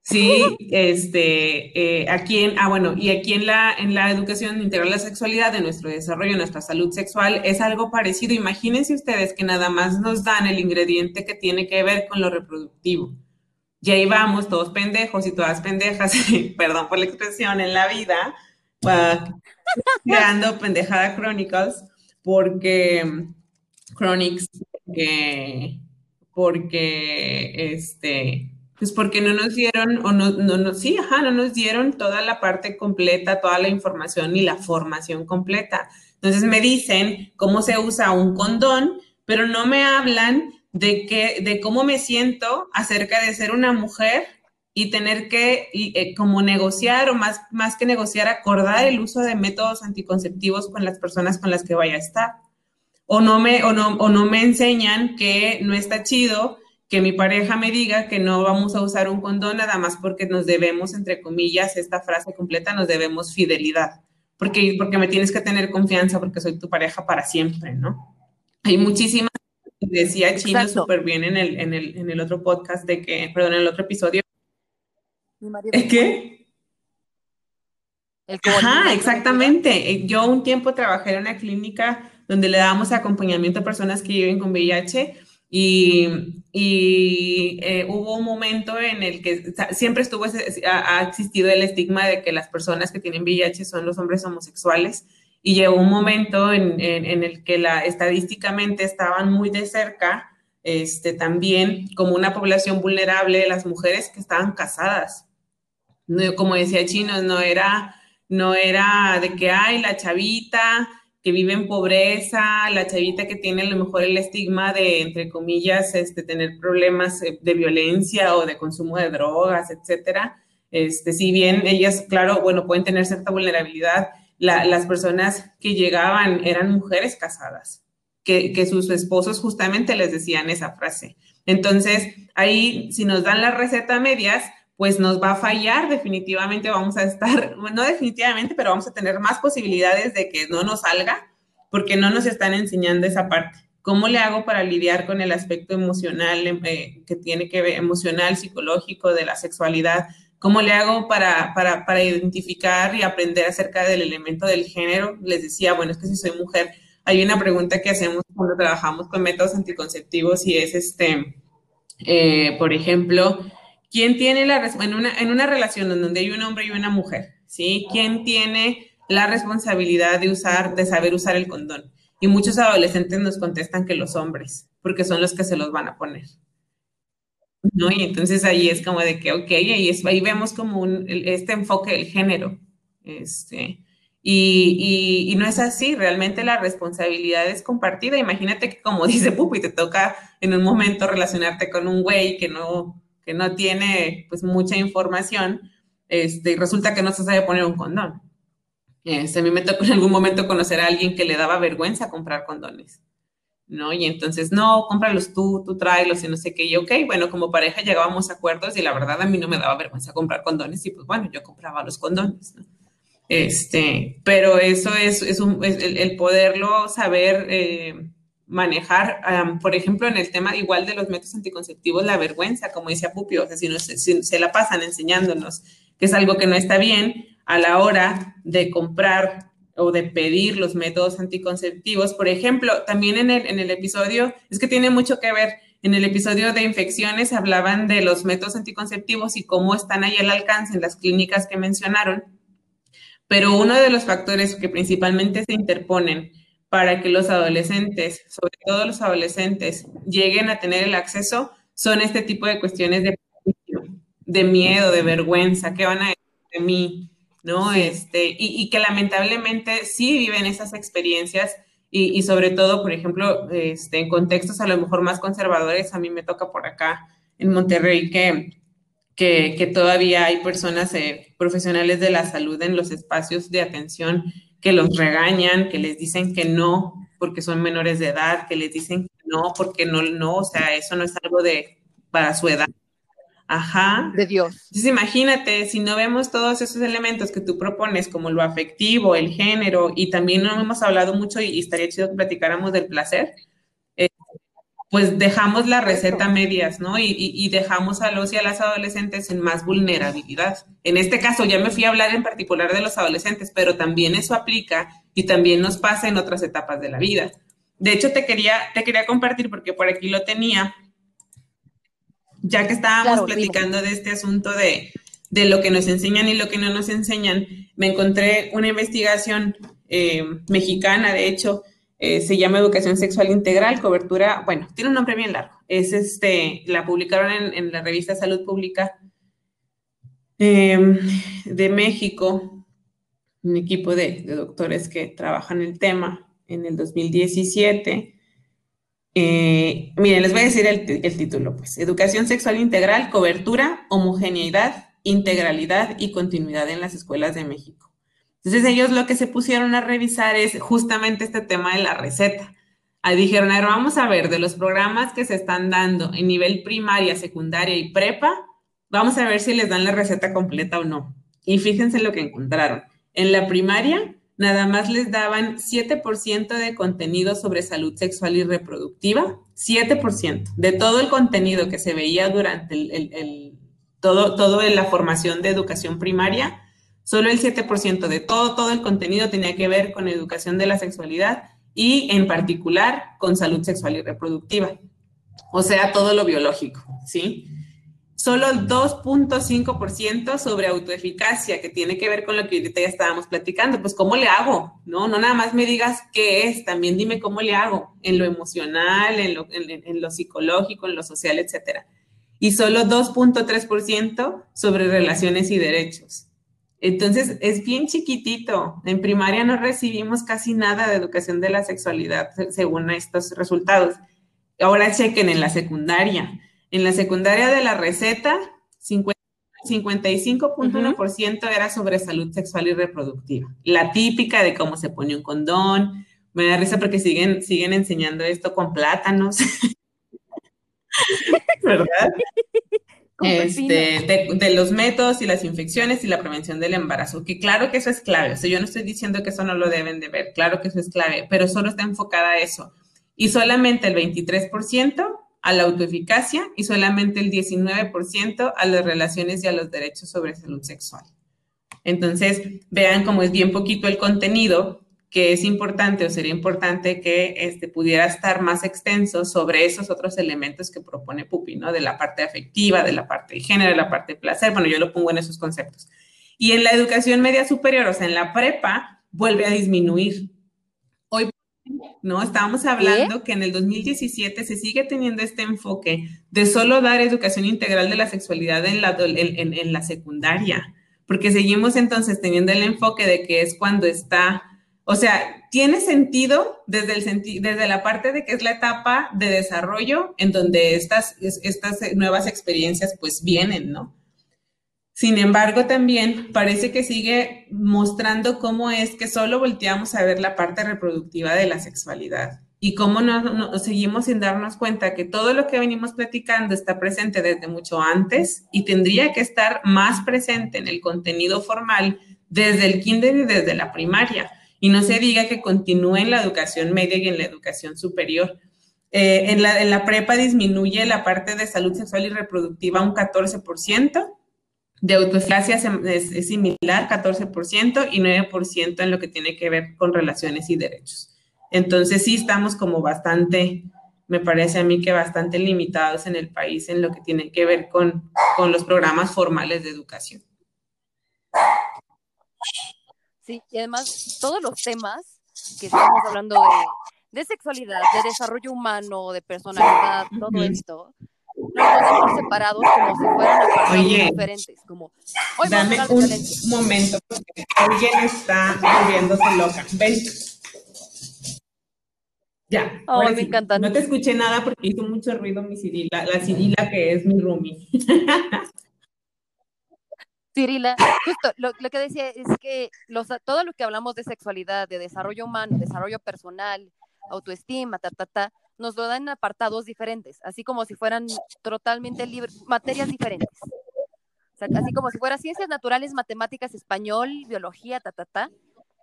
Sí, este, eh, aquí en, ah, bueno, y aquí en la, en la educación integral de la sexualidad, de nuestro desarrollo, nuestra salud sexual, es algo parecido. Imagínense ustedes que nada más nos dan el ingrediente que tiene que ver con lo reproductivo. Y ahí vamos, todos pendejos y todas pendejas, perdón por la expresión, en la vida, creando pendejada Chronicles, porque Chronics, porque este pues porque no nos dieron, o no, no, no, sí, ajá, no nos dieron toda la parte completa, toda la información y la formación completa. Entonces me dicen cómo se usa un condón, pero no me hablan de, que, de cómo me siento acerca de ser una mujer y tener que eh, como negociar o más, más que negociar, acordar el uso de métodos anticonceptivos con las personas con las que vaya a estar. O no me, o no, o no me enseñan que no está chido que mi pareja me diga que no vamos a usar un condón nada más porque nos debemos, entre comillas, esta frase completa, nos debemos fidelidad, porque, porque me tienes que tener confianza porque soy tu pareja para siempre, ¿no? Hay muchísimas, decía Chino súper bien en el, en, el, en el otro podcast de que, perdón, en el otro episodio. ¿Es qué? Ajá, exactamente. Yo un tiempo trabajé en una clínica donde le dábamos acompañamiento a personas que viven con VIH y, y eh, hubo un momento en el que siempre estuvo, ha, existido el estigma de que las personas que tienen VIH son los hombres homosexuales. Y llegó un momento en, en, el que la, estadísticamente estaban muy de cerca, este, también como una población vulnerable, las mujeres que estaban casadas. Como decía Chino, no era, no era de que, hay la chavita, que vive en pobreza, la chavita que tiene a lo mejor el estigma de, entre comillas, este, tener problemas eh, de violencia o de consumo de drogas, etcétera. Este, si bien ellas, claro, bueno, pueden tener cierta vulnerabilidad, las personas que llegaban eran mujeres casadas, que, que sus esposos justamente les decían esa frase. Entonces, ahí, si nos dan la receta medias, pues nos va a fallar definitivamente, vamos a estar, no definitivamente, pero vamos a tener más posibilidades de que no nos salga porque no nos están enseñando esa parte. ¿Cómo le hago para lidiar con el aspecto emocional eh, que tiene que ver, emocional, psicológico de la sexualidad? ¿Cómo le hago para, para, para, identificar y aprender acerca del elemento del género? Les decía, bueno, es que si soy mujer, hay una pregunta que hacemos cuando trabajamos con métodos anticonceptivos y es, este, eh, por ejemplo, ¿quién tiene la, en una, en una relación donde hay un hombre y una mujer, ¿sí? ¿Quién tiene la responsabilidad de usar, de saber usar el condón? Y muchos adolescentes nos contestan que los hombres, porque son los que se los van a poner. ¿no? Y entonces ahí es como de que, ok, ahí, es, ahí vemos como un, este enfoque del género. Este, y, y, no es así, realmente la responsabilidad es compartida. Imagínate que como dice Pupi, te toca en un momento relacionarte con un güey que no, que no tiene pues mucha información, este, y resulta que no se sabe poner un condón. Este, a me tocó en algún momento conocer a alguien que le daba vergüenza comprar condones. ¿no? Y entonces, no, cómpralos tú, tú tráelos y no sé qué. Y ok, bueno, como pareja llegábamos a acuerdos y la verdad a mí no me daba vergüenza comprar condones y pues bueno, yo compraba los condones, ¿no? Este, pero eso es, es, un, el, poderlo saber eh, manejar, por ejemplo, en el tema igual de los métodos anticonceptivos, la vergüenza, como decía Pupio, o sea, si, si se la pasan enseñándonos que es algo que no está bien a la hora de comprar o de pedir los métodos anticonceptivos. Por ejemplo, también en el, en el episodio, es que tiene mucho que ver, en el episodio de infecciones hablaban de los métodos anticonceptivos y cómo están ahí al alcance en las clínicas que mencionaron, pero uno de los factores que principalmente se interponen para que los adolescentes, sobre todo los adolescentes, lleguen a tener el acceso son este tipo de cuestiones de, de miedo, de vergüenza, ¿qué van a decir de mí? ¿no? Este, y, que lamentablemente sí viven esas experiencias y, sobre todo, por ejemplo, este, en contextos a lo mejor más conservadores, a mí me toca por acá en Monterrey que, que, todavía hay personas eh, profesionales de la salud en los espacios de atención que los regañan, que les dicen que no porque son menores de edad, que les dicen que no porque no, no, o sea, eso no es algo de para su edad. Ajá. De Dios. Entonces imagínate, si no vemos todos esos elementos que tú propones, como lo afectivo, el género, y también no hemos hablado mucho y, estaría chido que platicáramos del placer, pues dejamos la receta medias, ¿no? Y, dejamos a los y a las adolescentes en más vulnerabilidad. En este caso ya me fui a hablar en particular de los adolescentes, pero también eso aplica y también nos pasa en otras etapas de la vida. De hecho, te quería, te quería compartir porque por aquí lo tenía ya que estábamos platicando de este asunto de, lo que nos enseñan y lo que no nos enseñan, me encontré una investigación eh, mexicana, de hecho, eh, se llama Educación Sexual Integral, cobertura, bueno, tiene un nombre bien largo, es este, la publicaron en, la revista Salud Pública em, de México, un equipo de, de doctores que trabajan el tema en el 2017 eh, miren, les voy a decir el, título, pues. Educación sexual integral, cobertura, homogeneidad, integralidad y continuidad en las escuelas de México. Entonces ellos lo que se pusieron a revisar es justamente este tema de la receta. Ahí dijeron, a ver, vamos a ver de los programas que se están dando en nivel primaria, secundaria y prepa, vamos a ver si les dan la receta completa o no. Y fíjense lo que encontraron. En la primaria, nada más les daban 7% de contenido sobre salud sexual y reproductiva, 7% de todo el contenido que se veía durante el, todo, todo en la formación de educación primaria, solo el 7% de todo, todo el contenido tenía que ver con educación de la sexualidad y en particular con salud sexual y reproductiva, o sea, todo lo biológico, ¿sí? solo el 2.5% sobre autoeficacia, que tiene que ver con lo que ahorita ya estábamos platicando. Pues, ¿cómo le hago? No, no nada más me digas qué es, también dime cómo le hago en lo emocional, en lo, en, lo psicológico, en lo social, etcétera. Y solo 2.3% sobre relaciones y derechos. Entonces, es bien chiquitito. En primaria no recibimos casi nada de educación de la sexualidad según estos resultados. Ahora chequen en la secundaria en la secundaria de la receta, 55.1% era sobre salud sexual y reproductiva. La típica de cómo se pone un condón. Me da risa porque siguen, siguen enseñando esto con plátanos. ¿Verdad? Este, de, los métodos y las infecciones y la prevención del embarazo, que claro que eso es clave, o sea, yo no estoy diciendo que eso no lo deben de ver, claro que eso es clave, pero solo está enfocada a eso. y solamente el 23% a la autoeficacia y solamente el 19% a las relaciones y a los derechos sobre salud sexual. Entonces, vean cómo es bien poquito el contenido que es importante o sería importante que este, pudiera estar más extenso sobre esos otros elementos que propone Pupi, ¿no? De la parte afectiva, de la parte de género, de la parte de placer. Bueno, yo lo pongo en esos conceptos. Y en la educación media superior, o sea, en la prepa, vuelve a disminuir. Hoy, ¿no? Estábamos hablando que en el 2017 se sigue teniendo este enfoque de solo dar educación integral de la sexualidad en la, en, en la secundaria, porque seguimos entonces teniendo el enfoque de que es cuando está o sea, tiene sentido desde, el desde la parte de que es la etapa de desarrollo en donde estas, estas nuevas experiencias pues vienen, ¿no? Sin embargo, también parece que sigue mostrando cómo es que solo volteamos a ver la parte reproductiva de la sexualidad y cómo no, seguimos sin darnos cuenta que todo lo que venimos platicando está presente desde mucho antes y tendría que estar más presente en el contenido formal desde el kinder y desde la primaria y no se diga que continúe en la educación media y en la educación superior. Eh, en, la, en, la, prepa disminuye la parte de salud sexual y reproductiva un 14%, de autoeficacia es, es, similar, 14%, y 9% en lo que tiene que ver con relaciones y derechos. Entonces sí estamos como bastante, me parece a mí que bastante limitados en el país en lo que tiene que ver con, con los programas formales de educación. Sí, y además todos los temas que estamos hablando de, sexualidad, de desarrollo humano, de personalidad, todo esto, los tenemos separados como si fueran apartados diferentes. Como, dame un momento, porque alguien está volviéndose loca. Ven. Ya. Oh, me encanta. No te escuché nada porque hizo mucho ruido mi Cirila, la Cirila que es mi roomie. Cirila, justo lo, que decía es que los, todo lo que hablamos de sexualidad, de desarrollo humano, desarrollo personal, autoestima, ta, ta, ta, nos lo dan en apartados diferentes, así como si fueran totalmente libres, materias diferentes. O sea, así como si fuera ciencias naturales, matemáticas, español, biología, ta, ta, ta.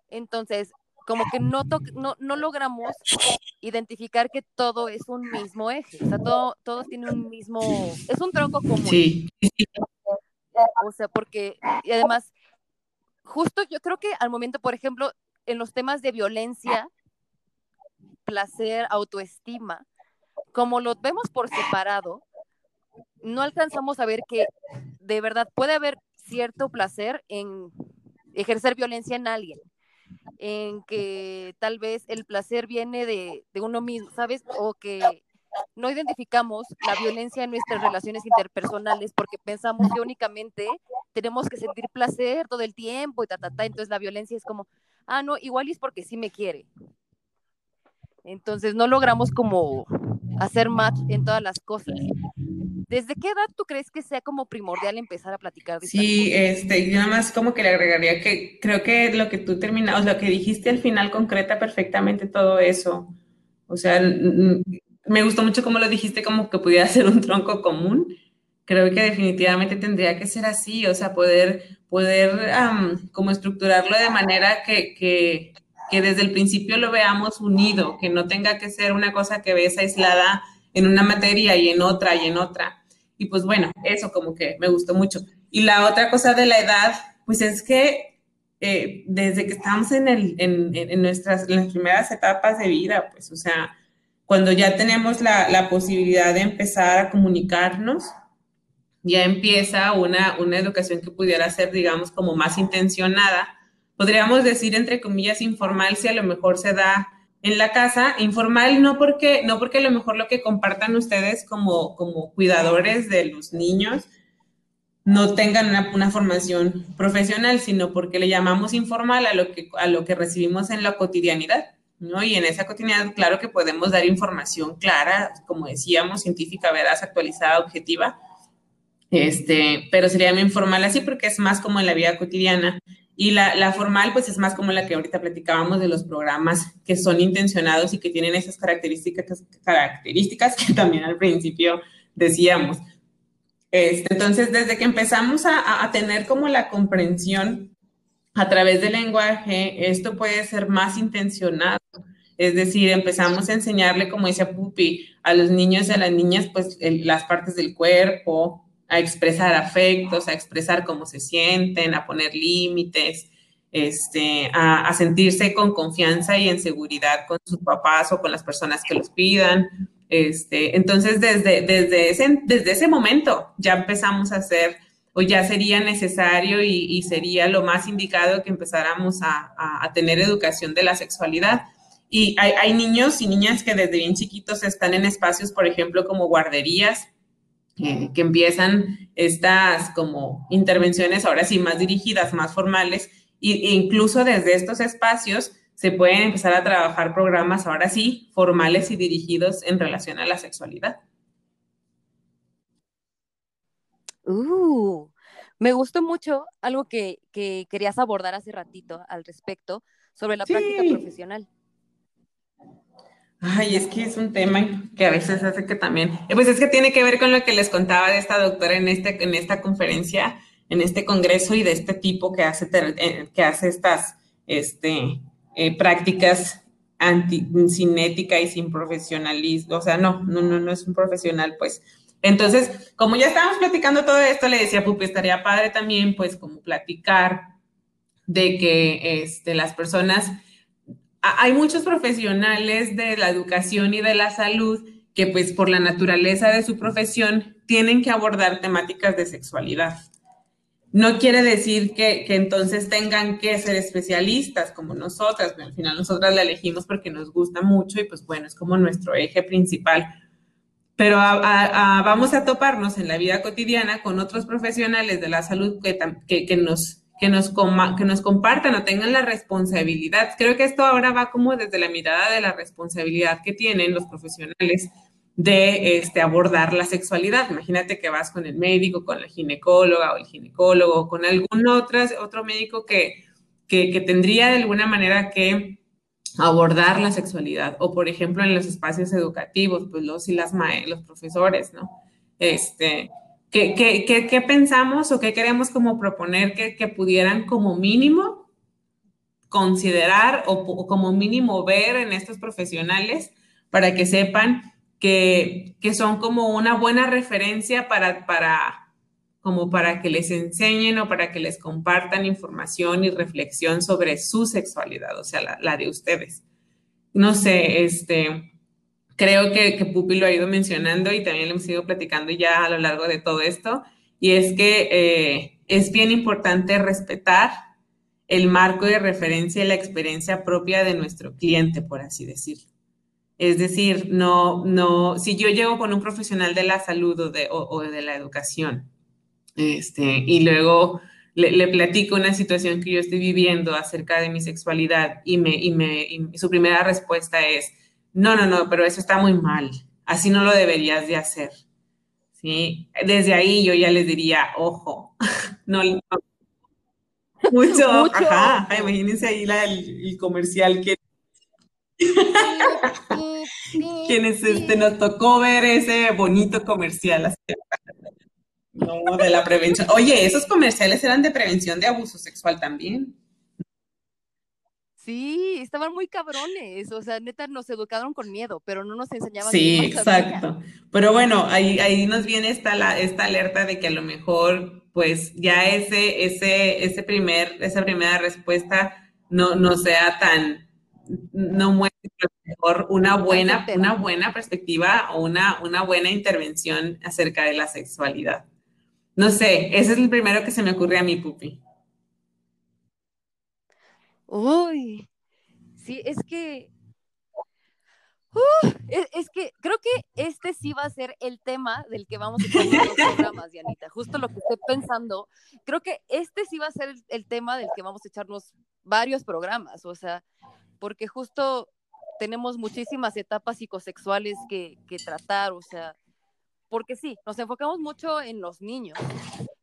Entonces, como que no, no, no logramos identificar que todo es un mismo eje, o sea, todo, todo tiene un mismo, es un tronco común. Sí. O sea, porque, y además, justo yo creo que al momento, por ejemplo, en los temas de violencia, placer, autoestima, como lo vemos por separado, no alcanzamos a ver que de verdad puede haber cierto placer en ejercer violencia en alguien, en que tal vez el placer viene de, de uno mismo, ¿sabes? O que no identificamos la violencia en nuestras relaciones interpersonales porque pensamos que únicamente tenemos que sentir placer todo el tiempo y ta, ta, ta. Entonces la violencia es como, ah, no, igual es porque sí me quiere. Entonces no logramos como hacer match en todas las cosas. ¿Desde qué edad tú crees que sea como primordial empezar a platicar de Sí, este, yo nada más como que le agregaría que creo que lo que tú terminas, lo que dijiste al final concreta perfectamente todo eso. O sea, me gustó mucho cómo lo dijiste, como que pudiera ser un tronco común. Creo que definitivamente tendría que ser así, o sea, poder, poder como estructurarlo de manera que, que, que, desde el principio lo veamos unido, que no tenga que ser una cosa que ves aislada en una materia y en otra y en otra. Y pues bueno, eso como que me gustó mucho. Y la otra cosa de la edad, pues es que eh, desde que estamos en, el, en, en, nuestras en las primeras etapas de vida, pues, o sea, cuando ya tenemos la, posibilidad de empezar a comunicarnos, ya empieza una, una educación que pudiera ser, digamos, como más intencionada. Podríamos decir, entre comillas, informal, si a lo mejor se da en la casa, informal no porque, no porque a lo mejor lo que compartan ustedes como, como cuidadores de los niños no tengan una, una, formación profesional, sino porque le llamamos informal a lo que, a lo que recibimos en la cotidianidad. ¿No? Y en esa cotidianidad, claro que podemos dar información clara, como decíamos, científica, veraz, actualizada, objetiva, este, pero sería muy informal así porque es más como en la vida cotidiana. Y la, la, formal, pues es más como la que ahorita platicábamos de los programas que son intencionados y que tienen esas características, características que también al principio decíamos. Este, entonces, desde que empezamos a, a tener como la comprensión a través del lenguaje, esto puede ser más intencionado Es decir, empezamos a enseñarle, como decía Pupi, a los niños y a las niñas, pues las partes del cuerpo, a expresar afectos, a expresar cómo se sienten, a poner límites, este, a, sentirse con confianza y en seguridad con sus papás o con las personas que los pidan. Este, entonces, desde, desde, ese, desde ese momento ya empezamos a hacer, o ya sería necesario y, sería lo más indicado que empezáramos a, a, tener educación de la sexualidad. Y hay, hay, niños y niñas que desde bien chiquitos están en espacios, por ejemplo, como guarderías, eh, que empiezan estas como intervenciones ahora sí más dirigidas, más formales, e incluso desde estos espacios se pueden empezar a trabajar programas ahora sí formales y dirigidos en relación a la sexualidad. Uh, me gustó mucho algo que, querías abordar hace ratito al respecto sobre la práctica profesional. Ay, es que es un tema que a veces hace que también, pues es que tiene que ver con lo que les contaba de esta doctora en, este, en esta conferencia, en este congreso y de este tipo que hace, eh, que hace estas este, eh, prácticas anti, sin ética y sin profesionalismo. O sea, no, no, no, no es un profesional, pues. Entonces, como ya estábamos platicando todo esto, le decía Pupi, estaría padre también, pues, como platicar de que este, las personas, hay muchos profesionales de la educación y de la salud que, pues, por la naturaleza de su profesión, tienen que abordar temáticas de sexualidad. No quiere decir que, entonces tengan que ser especialistas como nosotras, al final nosotras la elegimos porque nos gusta mucho y pues bueno, es como nuestro eje principal. Pero vamos a toparnos en la vida cotidiana con otros profesionales de la salud que, que, nos, que, nos que nos compartan o tengan la responsabilidad. Creo que esto ahora va como desde la mirada de la responsabilidad que tienen los profesionales de este, abordar la sexualidad. Imagínate que vas con el médico, con la ginecóloga o el ginecólogo, con algún otro, otro médico que, que, tendría de alguna manera que abordar la sexualidad. O, por ejemplo, en los espacios educativos, pues los y las los profesores, ¿no? Este, ¿qué, qué, qué, pensamos o qué queremos como proponer que, que pudieran como mínimo considerar o, como mínimo ver en estos profesionales para que sepan que, son como una buena referencia para, para, como para que les enseñen o para que les compartan información y reflexión sobre su sexualidad, o sea, la, de ustedes. No sé, este, creo que, que, Pupi lo ha ido mencionando y también lo hemos ido platicando ya a lo largo de todo esto, y es que eh, es bien importante respetar el marco de referencia y la experiencia propia de nuestro cliente, por así decirlo. Es decir, no, no, si yo llego con un profesional de la salud o de, o, de la educación, este, y luego le, platico una situación que yo estoy viviendo acerca de mi sexualidad y, me, y, me, su primera respuesta es, no, no, no, pero eso está muy mal, así no lo deberías de hacer. ¿Sí? Desde ahí yo ya les diría, ojo, no, Mucho, ajá, imagínense ahí la, el, comercial que quienes este, nos tocó ver ese bonito comercial no, de la prevención. Oye, esos comerciales eran de prevención de abuso sexual también. Sí, estaban muy cabrones, o sea, neta nos educaron con miedo, pero no nos enseñaban. Sí, exacto. Pero bueno, ahí, ahí nos viene esta, la, esta alerta de que a lo mejor, pues ya ese, ese, ese primer, esa primera respuesta no, no sea tan, no muestra mejor una buena, una buena perspectiva o una, una buena intervención acerca de la sexualidad. No sé, ese es el primero que se me ocurre a mi pupi. Uy, sí, es que uh, es, que creo que este sí va a ser el tema del que vamos a tener los programas, Dianita. Justo lo que estoy pensando. Creo que este sí va a ser el tema del que vamos a echarnos varios programas. O sea, porque justo tenemos muchísimas etapas psicosexuales que, tratar, o sea, porque sí, nos enfocamos mucho en los niños,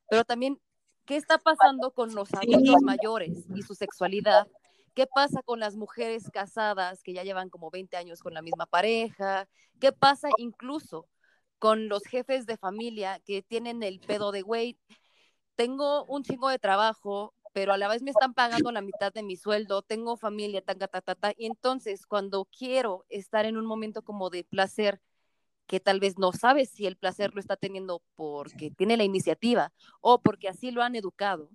pero también, ¿qué está pasando con los adultos mayores y su sexualidad? ¿Qué pasa con las mujeres casadas que ya llevan como 20 años con la misma pareja? ¿Qué pasa incluso con los jefes de familia que tienen el pedo de, güey, tengo un chingo de trabajo, pero a la vez me están pagando la mitad de mi sueldo, tengo familia, ta, ta, ta, ta, y entonces cuando quiero estar en un momento como de placer, que tal vez no sabe si el placer lo está teniendo porque tiene la iniciativa o porque así lo han educado,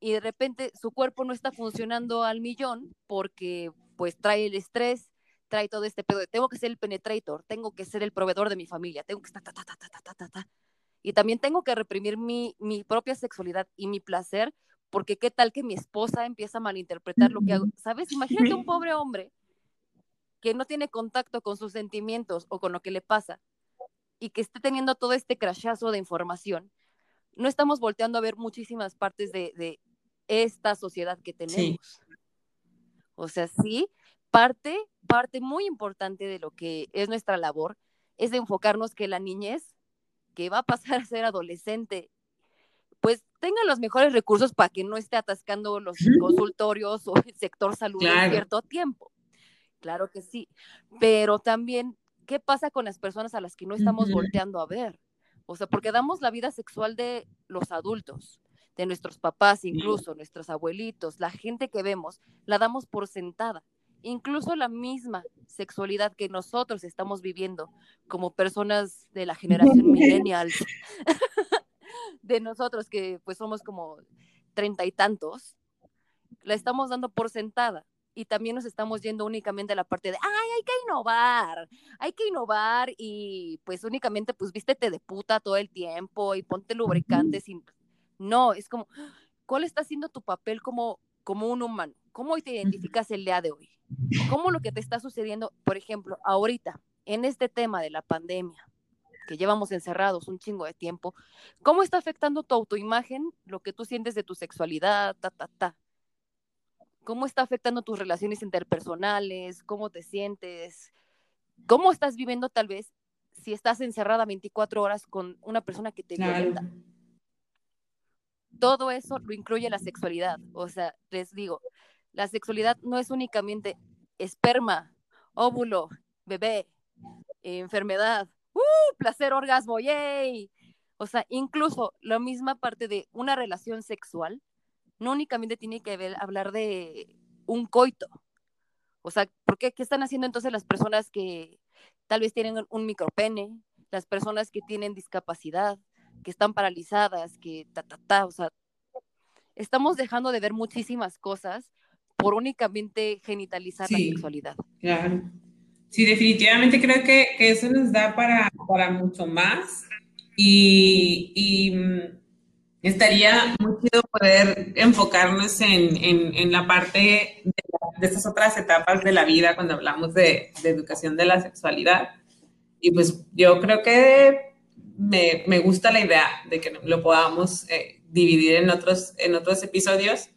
y de repente su cuerpo no está funcionando al millón porque pues trae el estrés, trae todo este pedo de tengo que ser el penetrator, tengo que ser el proveedor de mi familia, tengo que estar ta, ta, ta, ta, ta, ta, ta. Y también tengo que reprimir mi, mi propia sexualidad y mi placer, porque qué tal que mi esposa empieza a malinterpretar lo que hago. ¿Sabes? Imagínate un pobre hombre que no tiene contacto con sus sentimientos o con lo que le pasa y que esté teniendo todo este crashazo de información. No estamos volteando a ver muchísimas partes de, de esta sociedad que tenemos. O sea, sí, parte, parte muy importante de lo que es nuestra labor es de enfocarnos que la niñez que va a pasar a ser adolescente, pues tenga los mejores recursos para que no esté atascando los consultorios o el sector salud en cierto tiempo. Claro que sí, pero también, ¿qué pasa con las personas a las que no estamos volteando a ver? O sea, porque damos la vida sexual de los adultos, de nuestros papás, incluso nuestros abuelitos, la gente que vemos, la damos por sentada. Incluso la misma sexualidad que nosotros estamos viviendo como personas de la generación millennial, de nosotros que pues somos como treinta y tantos, la estamos dando por sentada y también nos estamos yendo únicamente a la parte de, ay, hay que innovar, hay que innovar y pues únicamente pues vístete de puta todo el tiempo y ponte lubricantes sin no, es como, ¿cuál está siendo tu papel como, como un humano? ¿Cómo te identificas el día de hoy? ¿Cómo lo que te está sucediendo, por ejemplo, ahorita, en este tema de la pandemia, que llevamos encerrados un chingo de tiempo, ¿cómo está afectando tu autoimagen, lo que tú sientes de tu sexualidad, ta, ta, ta? ¿Cómo está afectando tus relaciones interpersonales? ¿Cómo te sientes? ¿Cómo estás viviendo tal vez si estás encerrada 24 horas con una persona que te violenta? todo eso lo incluye la sexualidad. O sea, les digo, la sexualidad no es únicamente esperma, óvulo, bebé, enfermedad, ¡uh! placer, orgasmo, yay. O sea, incluso la misma parte de una relación sexual no únicamente tiene que ver, hablar de un coito. O sea, ¿por qué? ¿Qué están haciendo entonces las personas que tal vez tienen un micropene, las personas que tienen discapacidad, que están paralizadas, que ta, ta, ta, o sea, estamos dejando de ver muchísimas cosas por únicamente genitalizar la sexualidad. Claro. Sí, definitivamente creo que, que eso nos da para, para mucho más y, y mm, estaría muy chido poder enfocarnos en, en, en la parte de, de, estas otras etapas de la vida cuando hablamos de, de educación de la sexualidad. Y pues yo creo que me, me, gusta la idea de que lo podamos eh, dividir en otros, en otros episodios.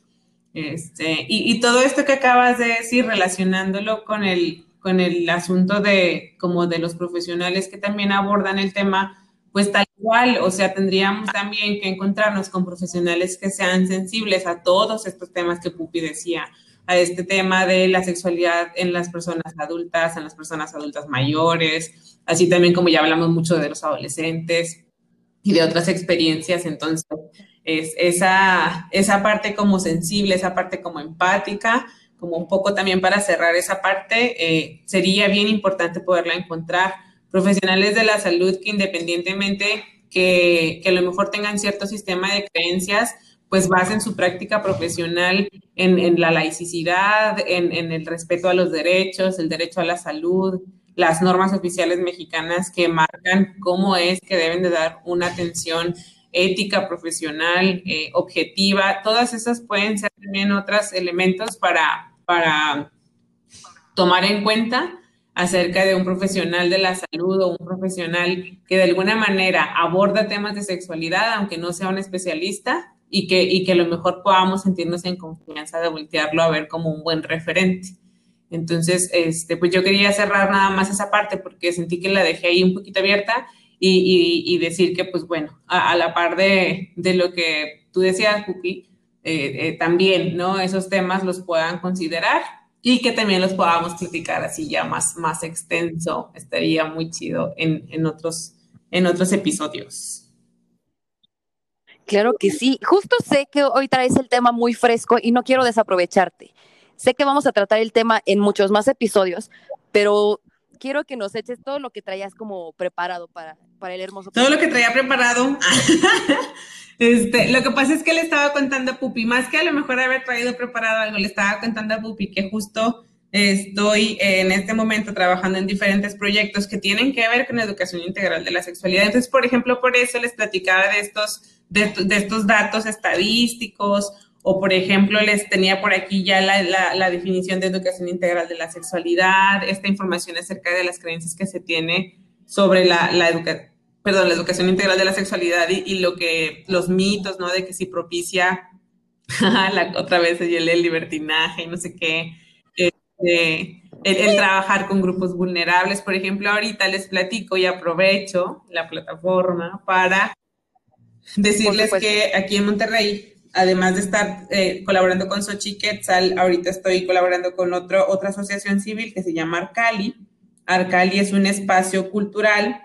Este, y, y, todo esto que acabas de decir, relacionándolo con el, con el asunto de como de los profesionales que también abordan el tema, pues tal cual, o sea, tendríamos también que encontrarnos con profesionales que sean sensibles a todos estos temas que Pupi decía, a este tema de la sexualidad en las personas adultas, en las personas adultas mayores, así también como ya hablamos mucho de los adolescentes y de otras experiencias, entonces es esa, esa parte como sensible, esa parte como empática, como un poco también para cerrar esa parte, eh, sería bien importante poderla encontrar. Profesionales de la salud que independientemente que, que a lo mejor tengan cierto sistema de creencias, pues basen su práctica profesional en, en la laicidad, en, en, el respeto a los derechos, el derecho a la salud, las normas oficiales mexicanas que marcan cómo es que deben de dar una atención ética, profesional, eh, objetiva. Todas esas pueden ser también otros elementos para, para tomar en cuenta acerca de un profesional de la salud o un profesional que de alguna manera aborda temas de sexualidad, aunque no sea un especialista, y que, y que a lo mejor podamos sentirnos en confianza de voltearlo a ver como un buen referente. Entonces, este, pues yo quería cerrar nada más esa parte porque sentí que la dejé ahí un poquito abierta y, y, decir que, pues bueno, a, a la par de, de, lo que tú decías, Pupi, eh, eh, también, ¿no? Esos temas los puedan considerar y que también los podamos platicar así ya más, más extenso. Estaría muy chido en, en, otros, en otros episodios. Claro que sí. Justo sé que hoy traes el tema muy fresco y no quiero desaprovecharte. Sé que vamos a tratar el tema en muchos más episodios, pero quiero que nos eches todo lo que traías como preparado para, para el hermoso. Todo lo que traía preparado. este, lo que pasa es que le estaba contando a Pupi, más que a lo mejor haber traído preparado algo, le estaba contando a Pupi que justo estoy en este momento trabajando en diferentes proyectos que tienen que ver con educación integral de la sexualidad. Entonces, por ejemplo, por eso les platicaba de estos, de, de estos datos estadísticos o, por ejemplo, les tenía por aquí ya la, definición de educación integral de la sexualidad, esta información acerca de las creencias que se tiene sobre la, la educación perdón, la educación integral de la sexualidad y, lo que, los mitos, ¿no? De que si propicia, la, otra vez el, el libertinaje y no sé qué, este, el, trabajar con grupos vulnerables. Por ejemplo, ahorita les platico y aprovecho la plataforma para decirles que aquí en Monterrey además de estar eh, colaborando con Sochi Quetzal, ahorita estoy colaborando con otro, otra asociación civil que se llama Arcali. Arcali es un espacio cultural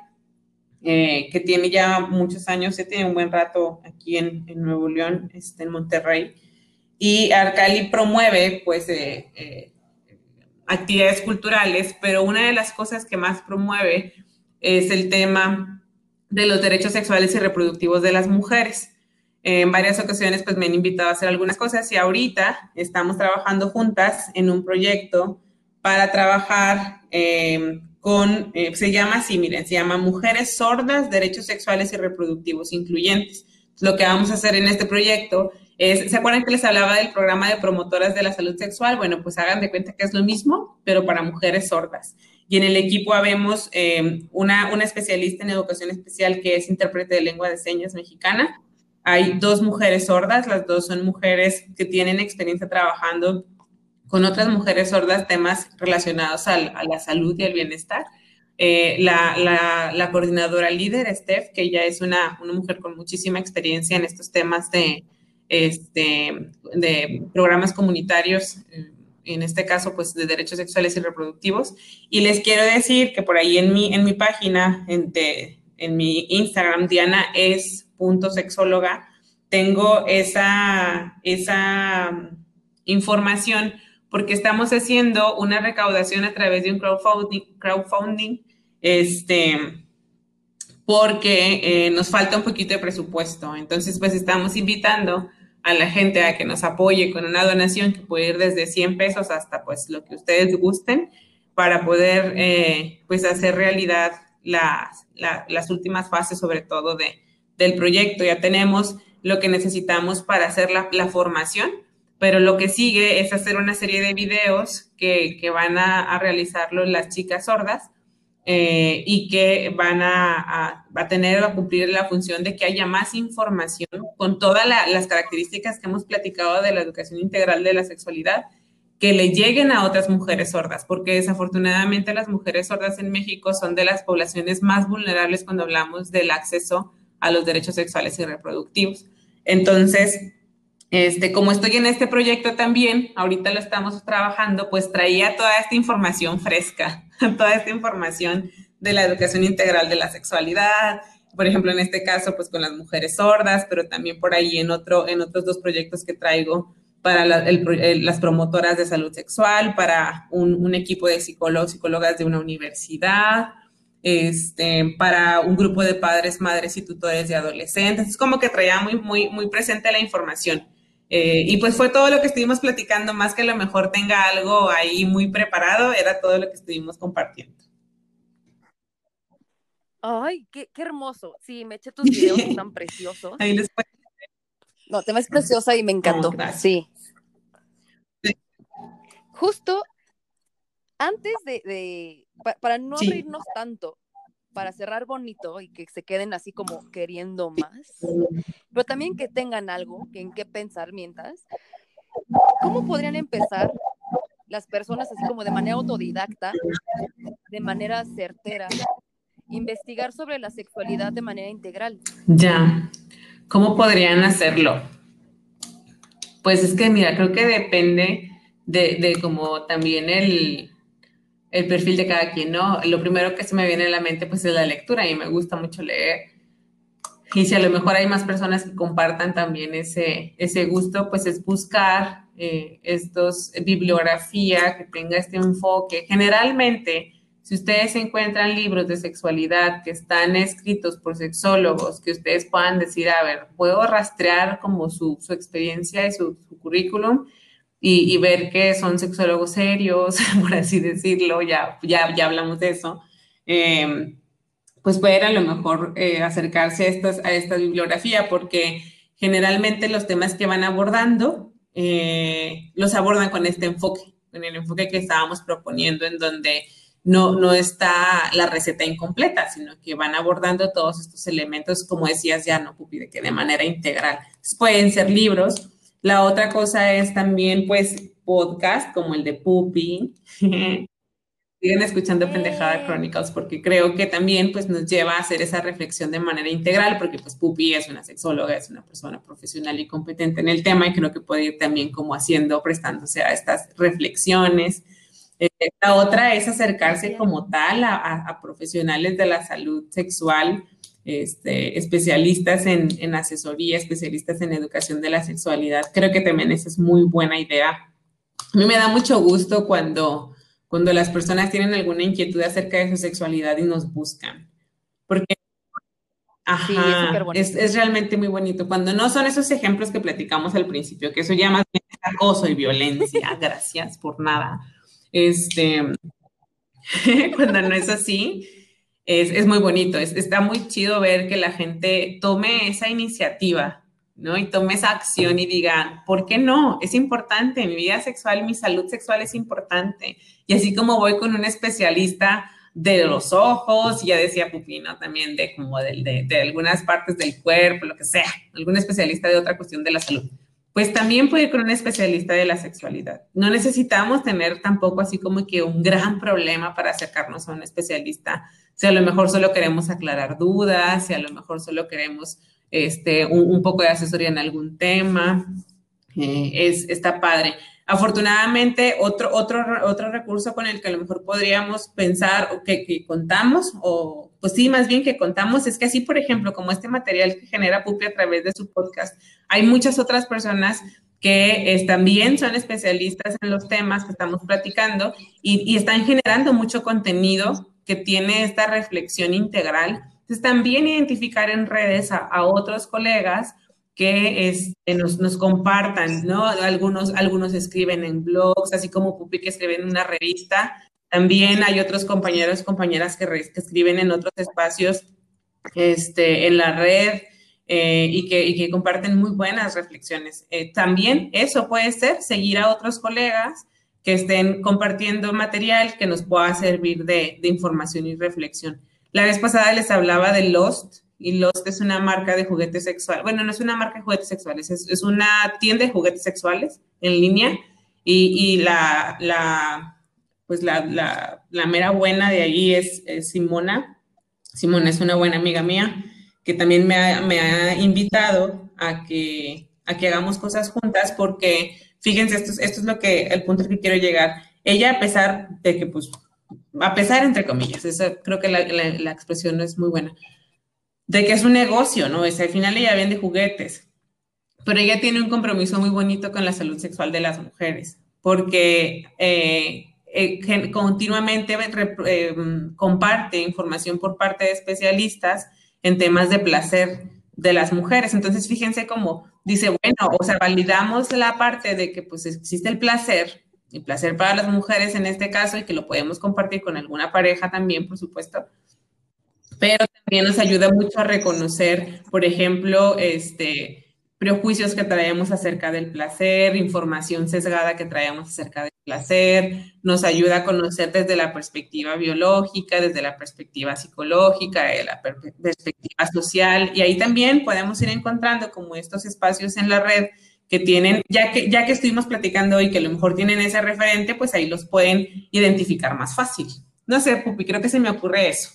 eh, que tiene ya muchos años, se tiene un buen rato aquí en, Nuevo León, este, en Monterrey. Y Arcali promueve, pues, eh, actividades culturales, pero una de las cosas que más promueve es el tema de los derechos sexuales y reproductivos de las mujeres en varias ocasiones pues me han invitado a hacer algunas cosas y ahorita estamos trabajando juntas en un proyecto para trabajar eh, con, eh, se llama así, miren, se llama Mujeres Sordas, Derechos Sexuales y Reproductivos Incluyentes. Lo que vamos a hacer en este proyecto es, ¿se acuerdan que les hablaba del programa de promotoras de la salud sexual? Bueno, pues hagan de cuenta que es lo mismo, pero para mujeres sordas. Y en el equipo habemos eh, una, una especialista en educación especial que es intérprete de lengua de señas mexicana, hay dos mujeres sordas, las dos son mujeres que tienen experiencia trabajando con otras mujeres sordas temas relacionados a la salud y al bienestar. Eh, la, coordinadora líder, Steph, que ella es una, mujer con muchísima experiencia en estos temas de, este, de programas comunitarios, eh, en este caso, pues de derechos sexuales y reproductivos. Y les quiero decir que por ahí en mi, en mi página, en, en mi Instagram, Diana es sexóloga, tengo esa, esa mm, información porque estamos haciendo una recaudación a través de un crowdfunding, crowdfunding este, porque eh, nos falta un poquito de presupuesto. Entonces, pues estamos invitando a la gente a que nos apoye con una donación que puede ir desde 100 pesos hasta pues lo que ustedes gusten para poder eh, pues hacer realidad las, las últimas fases, sobre todo de, del proyecto, ya tenemos lo que necesitamos para hacer la, formación, pero lo que sigue es hacer una serie de videos que, van a, realizarlo las chicas sordas eh, y que van a, a, tener a cumplir la función de que haya más información con todas las características que hemos platicado de la educación integral de la sexualidad que le lleguen a otras mujeres sordas, porque desafortunadamente las mujeres sordas en México son de las poblaciones más vulnerables cuando hablamos del acceso a los derechos sexuales y reproductivos. Entonces, este, como estoy en este proyecto también, ahorita lo estamos trabajando, pues traía toda esta información fresca, toda esta información de la educación integral de la sexualidad, por ejemplo, en este caso, pues con las mujeres sordas, pero también por ahí en, otro, en otros dos proyectos que traigo para las promotoras de salud sexual, para un, un equipo de psicólogos, psicólogas de una universidad, este, para un grupo de padres, madres y tutores de adolescentes. Es como que traía muy, muy, muy presente la información. Eh, y pues fue todo lo que estuvimos platicando, más que a lo mejor tenga algo ahí muy preparado, era todo lo que estuvimos compartiendo. Ay, qué, qué hermoso. Sí, me eché tus videos, tan preciosos. Ahí les No, te ves preciosa y me encantó. sí. Justo antes de para no abrirnos tanto, para cerrar bonito y que se queden así como queriendo más, pero también que tengan algo en qué pensar mientras, ¿cómo podrían empezar las personas así como de manera autodidacta, de manera certera, investigar sobre la sexualidad de manera integral? Ya, ¿cómo podrían hacerlo? Pues es que, mira, creo que depende de, de como también el, el perfil de cada quien, ¿no? Lo primero que se me viene a la mente pues es la lectura y me gusta mucho leer. y si a lo mejor hay más personas que compartan también ese, ese gusto, pues es buscar eh, estos bibliografía que tenga este enfoque. Generalmente, si ustedes encuentran libros de sexualidad que están escritos por sexólogos, que ustedes puedan decir, a ver, puedo rastrear como su, su experiencia y su, currículum y, ver que son sexólogos serios, por así decirlo, ya, ya, ya hablamos de eso. Eh, pues pueden a lo mejor eh, acercarse a, estas, a esta bibliografía, porque generalmente los temas que van abordando eh, los abordan con este enfoque, con el enfoque que estábamos proponiendo, en donde no, no está la receta incompleta, sino que van abordando todos estos elementos, como decías ya, ¿no, Pupi? De que de manera integral. pueden ser libros. La otra cosa es también, pues, podcast, como el de Pupi, siguen escuchando Pendejada Chronicles porque creo que también pues nos lleva a hacer esa reflexión de manera integral porque pues Pupi es una sexóloga, es una persona profesional y competente en el tema y creo que puede ir también como haciendo, prestándose a estas reflexiones. Eh, la otra es acercarse como tal a, profesionales de la salud sexual, este, especialistas en, en asesoría, especialistas en educación de la sexualidad. Creo que también esa es muy buena idea. A mí me da mucho gusto cuando cuando las personas tienen alguna inquietud acerca de su sexualidad y nos buscan. Porque es, realmente muy bonito. Cuando no son esos ejemplos que platicamos al principio, que eso ya más bien es acoso y violencia, gracias por nada. Este, cuando no es así, es, es muy bonito. está muy chido ver que la gente tome esa iniciativa ¿no? Y tome esa acción y diga, ¿por qué no? Es importante, mi vida sexual, mi salud sexual es importante. Y así como voy con un especialista de los ojos, ya decía Pupino también de como de, de, algunas partes del cuerpo, lo que sea, algún especialista de otra cuestión de la salud. Pues también puede ir con un especialista de la sexualidad. No necesitamos tener tampoco así como que un gran problema para acercarnos a un especialista. Si a lo mejor solo queremos aclarar dudas, si a lo mejor solo queremos este, un, poco de asesoría en algún tema. Eh, es, está padre. Afortunadamente, otro, otro, otro recurso con el que a lo mejor podríamos pensar que, que, contamos, o pues sí, más bien que contamos, es que así, por ejemplo, como este material que genera Pupi a través de su podcast, hay muchas otras personas que también son especialistas en los temas que estamos platicando y, y están generando mucho contenido que tiene esta reflexión integral entonces, también identificar en redes a, otros colegas que este, nos, nos, compartan, ¿no? Algunos, algunos escriben en blogs, así como Pupi que escribe en una revista. También hay otros compañeros, compañeras que, que escriben en otros espacios este, en la red eh, y, que, y, que, comparten muy buenas reflexiones. Eh, también eso puede ser seguir a otros colegas que estén compartiendo material que nos pueda servir de, de información y reflexión. La vez pasada les hablaba de Lost, y Lost es una marca de juguetes sexuales. Bueno, no es una marca de juguetes sexuales, es, una tienda de juguetes sexuales en línea. Y, la, la, pues la, la, mera buena de ahí es, Simona. Simona es una buena amiga mía que también me ha, me ha invitado a que, a que hagamos cosas juntas porque, fíjense, esto, esto es lo que, el punto al que quiero llegar. Ella, a pesar de que pues a pesar entre comillas, esa, creo que la, la, expresión no es muy buena, de que es un negocio, ¿no? Es, al final ella vende juguetes, pero ella tiene un compromiso muy bonito con la salud sexual de las mujeres, porque eh, eh, continuamente eh, comparte información por parte de especialistas en temas de placer de las mujeres. Entonces, fíjense cómo dice, bueno, o sea, validamos la parte de que pues existe el placer, y placer para las mujeres en este caso y que lo podemos compartir con alguna pareja también, por supuesto. Pero también nos ayuda mucho a reconocer, por ejemplo, este, prejuicios que traemos acerca del placer, información sesgada que traemos acerca del placer, nos ayuda a conocer desde la perspectiva biológica, desde la perspectiva psicológica, de la perspectiva social, y ahí también podemos ir encontrando como estos espacios en la red que tienen, ya que, ya que estuvimos platicando hoy que a lo mejor tienen ese referente, pues ahí los pueden identificar más fácil. No sé, Pupi, creo que se me ocurre eso.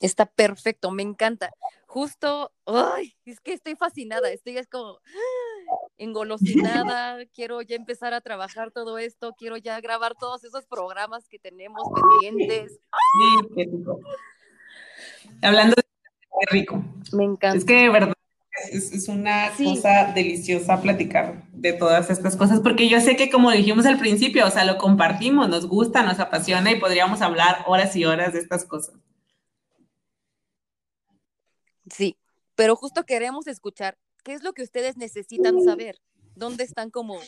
Está perfecto, me encanta. Justo, ay, es que estoy fascinada, estoy es como engolosinada, quiero ya empezar a trabajar todo esto, quiero ya grabar todos esos programas que tenemos pendientes. Sí, Hablando de Qué rico. Me encanta. Es que de verdad es, es una Sí. cosa deliciosa platicar de todas estas cosas, porque yo sé que como dijimos al principio, o sea, lo compartimos, nos gusta, nos apasiona y podríamos hablar horas y horas de estas cosas. Sí, pero justo queremos escuchar qué es lo que ustedes necesitan saber. ¿Dónde están como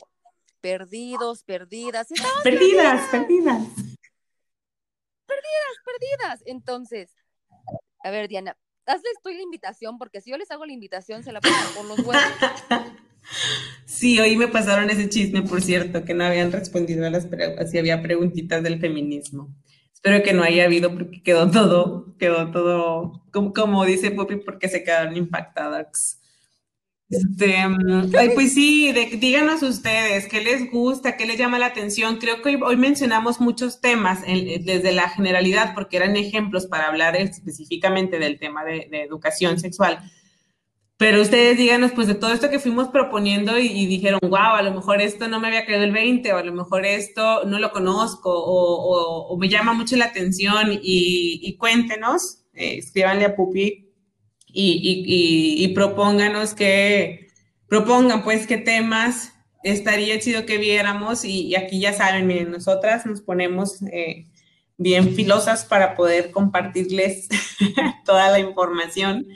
perdidos, perdidas? Estamos Perdidas, perdidas. perdidas. Entonces, a ver, Diana, hazles tú la invitación, porque si yo les hago la invitación, se la ponen por los huevos. Sí, hoy me pasaron ese chisme, por cierto, que no habían respondido a las preguntas, si había preguntitas del feminismo. Espero que no haya habido porque quedó todo, quedó todo, como, como dice Poppy, porque se quedaron impactadas. Este, mm, pues sí, de- díganos ustedes qué les gusta, qué les llama la atención. Creo que hoy, hoy mencionamos muchos temas en- desde la generalidad, porque eran ejemplos para hablar específicamente del tema de educación sexual. Pero ustedes díganos, pues, de todo esto que fuimos proponiendo y, y dijeron, wow, a lo mejor esto no me había caído el 20, o a lo mejor esto no lo conozco, o, o- o me llama mucho la atención, y, y cuéntenos, eh, escríbanle a Pupi y, y- propónganos que, propongan, pues, qué temas estaría chido que viéramos, y aquí ya saben, miren, nosotras nos ponemos eh, bien filosas para poder compartirles toda la información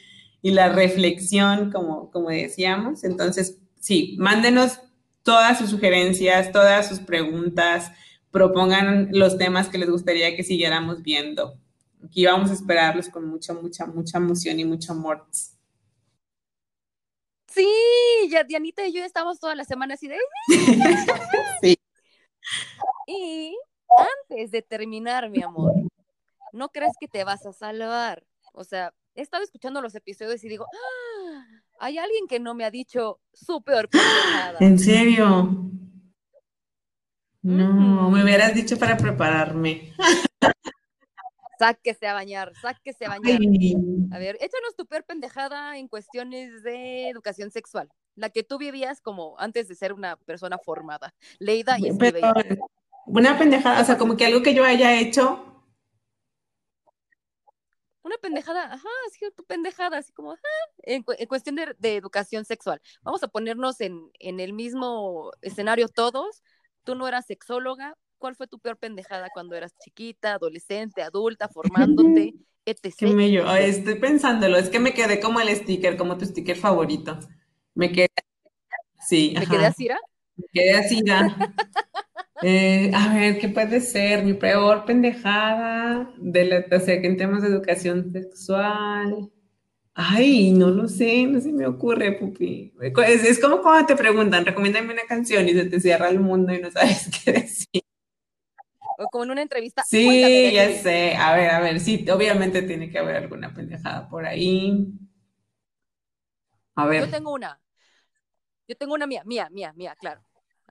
y la reflexión, como, como decíamos. Entonces, sí, mándenos todas sus sugerencias, todas sus preguntas, propongan los temas que les gustaría que siguiéramos viendo. Aquí vamos a esperarlos con mucha, mucha, mucha emoción y mucho amor. Sí, ya Dianita y yo estamos toda la semana así de... Sí. Y antes de terminar, mi amor, no crees que te vas a salvar. O sea, he estado escuchando los episodios y digo, "Ah, hay alguien que no me ha dicho su peor pendejada. ¿En serio? No, me hubieras dicho para prepararme. Sáquese a bañar, sáquese a bañar. Ay, A ver, échanos tu peor pendejada en cuestiones de educación sexual. La que tú vivías como antes de ser una persona formada. Leida y escribe. pero una pendejada, o sea, como que algo que yo haya hecho. Una pendejada, ajá, sí, tu pendejada, así como, ajá, en, cu- en cuestión de, de educación sexual. Vamos a ponernos en, en el mismo escenario todos. Tú no eras sexóloga. ¿Cuál fue tu peor pendejada cuando eras chiquita, adolescente, adulta, formándote, etc? Qué mello. Ay, estoy pensándolo, es que me quedé como el sticker, como tu sticker favorito. Me quedé, sí, ¿Me ajá, quedé así, ¿ra? me quedé así, ya. Eh, a ver, ¿qué puede ser? Mi peor pendejada de la, o sea, que en temas de educación sexual. Ay, no lo sé, no se me ocurre, Pupi. Es, es como cuando te preguntan, recomiéndame una canción y se te cierra el mundo y no sabes qué decir. O como en una entrevista. Sí, ya sé. A ver, a ver, sí, obviamente tiene que haber alguna pendejada por ahí. A Yo ver. tengo una. Yo tengo una mía, mía, mía, mía, claro.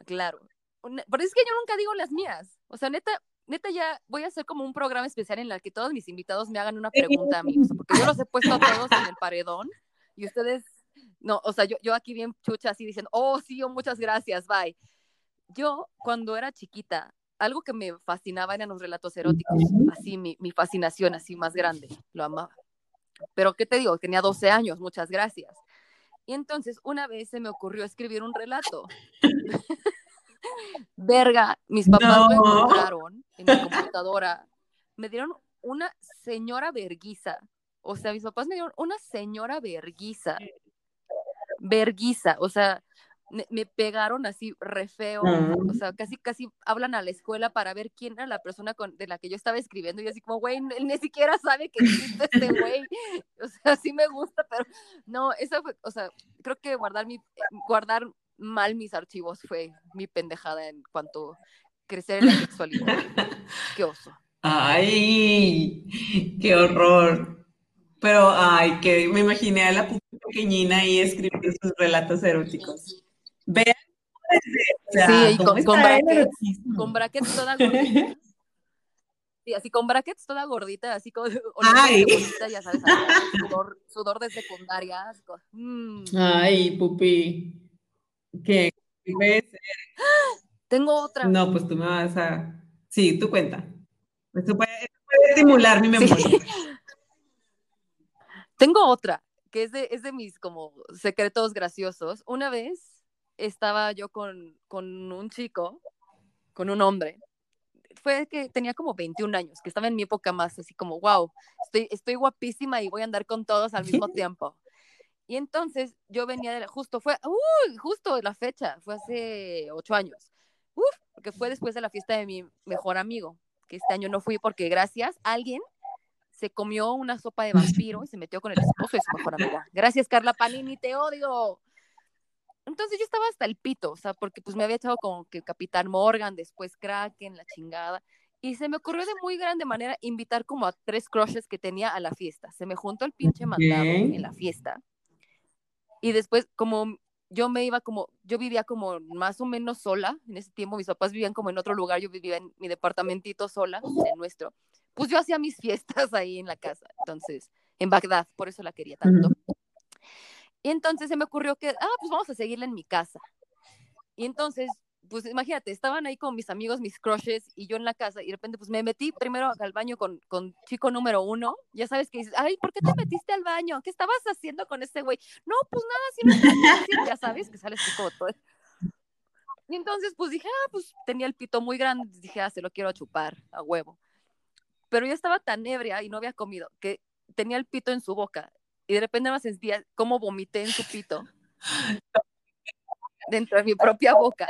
Claro. Una- Pero es que yo nunca digo las mías. O sea, neta, neta ya voy a hacer como un programa especial en el que todos mis invitados me hagan una pregunta a mí. O sea, porque yo los he puesto a todos en el paredón y ustedes, no, o sea, yo, yo aquí bien chucha así diciendo, oh, sí, oh, muchas gracias, bye. Yo, cuando era chiquita, algo que me fascinaba eran los relatos eróticos. Así, mi, mi fascinación así más grande. Lo amaba. Pero, ¿qué te digo? Tenía 12 años, muchas gracias. Y entonces una vez se me ocurrió escribir un relato. Verga, mis papás No. encontraron en mi computadora. Me dieron una señora verguiza. O sea, mis papás me dieron una señora verguiza. Verguiza. O sea, me, me pegaron así re feo. O sea, casi, casi hablan a la escuela para ver quién era la persona con, de la que yo estaba escribiendo. Y así como, güey, él ni siquiera sabe que existe este güey. O sea, sí me gusta, pero no, eso fue, o sea, creo que guardar mi, guardar mal mis archivos fue mi pendejada en cuanto a crecer en la sexualidad. Qué oso. Ay, qué horror. Pero, ay, que me imaginé a la Pupi pequeñina ahí escribiendo sus relatos eróticos. Vean, o sea, Sí, y con- con brackets. Con brackets toda gordita. Sí, así con brackets toda gordita, así como Ay. gordita, ya sabes, sudor, sudor de secundaria. así mm. Ay, Pupi. ¿Qué? ¿Qué ves? Tengo otra. No, pues tú me vas a. Sí, tú cuenta. Esto puede, esto puede estimular mi memoria. Tengo otra, que es de, es de mis como secretos graciosos. Una vez estaba yo con, con un chico, con un hombre, fue que tenía como 21 años, que estaba en mi época más así como, wow, estoy, estoy guapísima y voy a andar con todos al mismo tiempo. Y entonces yo venía de la, justo, fue, uy, justo la fecha, fue hace ocho años, uf, porque fue después de la fiesta de mi mejor amigo, que este año no fui porque gracias a alguien se comió una sopa de vampiro y se metió con el esposo de su mejor amiga. Gracias, Carla Panini, te odio. Entonces yo estaba hasta el pito, o sea, porque pues me había echado como que Capitán Morgan, después Kraken, la chingada. Y se me ocurrió de muy grande manera invitar como a tres crushes que tenía a la fiesta. Se me juntó el pinche mandado en la fiesta. Y después, como yo me iba como, yo vivía como más o menos sola, en ese tiempo mis papás vivían como en otro lugar, yo vivía en mi departamentito sola, en nuestro, pues yo hacía mis fiestas ahí en la casa, entonces, en Bagdad, por eso la quería tanto. Y entonces se me ocurrió que, ah, pues vamos a seguirla en mi casa. Y entonces, pues imagínate, estaban ahí con mis amigos, mis crushes, y yo en la casa, y de repente, pues me metí primero al baño con, con chico número uno. Ya sabes que dices, ay, ¿por qué te metiste al baño? ¿Qué estabas haciendo con ese güey? No, pues nada, si no ya sabes que sales como todo. Y entonces, pues dije, ah, pues tenía el pito muy grande, dije, ah, se lo quiero chupar a huevo. Pero yo estaba tan ebria y no había comido que tenía el pito en su boca y de repente me sentía como vomité en su pito dentro de mi propia boca.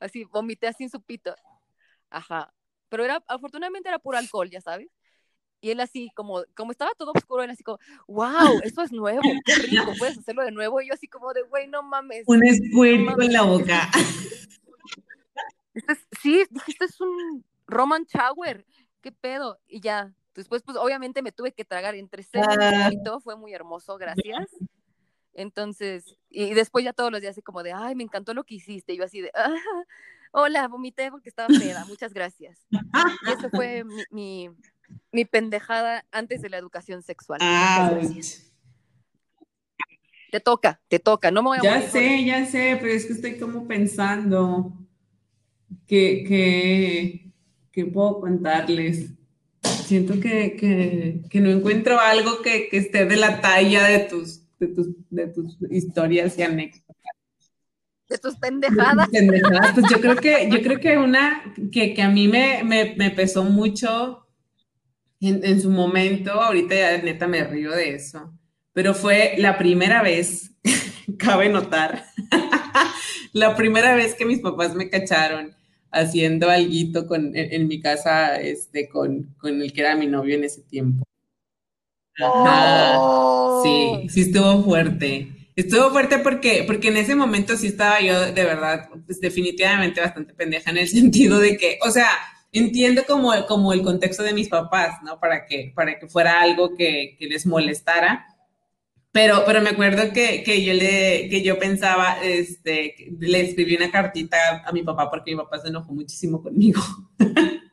Así, vomité así en su pito. Ajá. Pero era, afortunadamente era puro alcohol, ya sabes. Y él así, como, como estaba todo oscuro, él así como, wow, eso es nuevo, qué rico, puedes hacerlo de nuevo. Y yo así como de, güey, no mames. Un squirt en la boca. Este sí, dijiste, es un Roman Shower, qué pedo. Y ya, Después, pues obviamente me tuve que tragar entre serio y ah. fue muy hermoso, gracias. Entonces, y después ya todos los días así como de, ay, me encantó lo que hiciste. Y yo así de, ah, hola, vomité porque estaba peda, muchas gracias. Y eso fue mi, mi, pendejada antes de la educación sexual. Te toca, te toca, no me voy a Ya sé, ya sé, pero es que estoy como pensando que, que, que puedo contarles siento que, no encuentro algo que, esté de la talla de tus, de tus, historias y anécdotas. De tus pendejadas. Pues yo creo que, yo creo que una que, a mí me, me, pesó mucho en, su momento, ahorita ya neta me río de eso, pero fue la primera vez, cabe notar, la primera vez que mis papás me cacharon haciendo algo con, en, mi casa este, con, con, el que era mi novio en ese tiempo. Sí, sí estuvo fuerte. Estuvo fuerte porque, porque en ese momento sí estaba yo de verdad, pues definitivamente bastante pendeja en el sentido de que, o sea, entiendo como, como el contexto de mis papás, ¿no? Para que, para que fuera algo que, que les molestara pero, pero me acuerdo que, que, yo le, que yo pensaba, este, le escribí una cartita a mi papá porque mi papá se enojó muchísimo conmigo.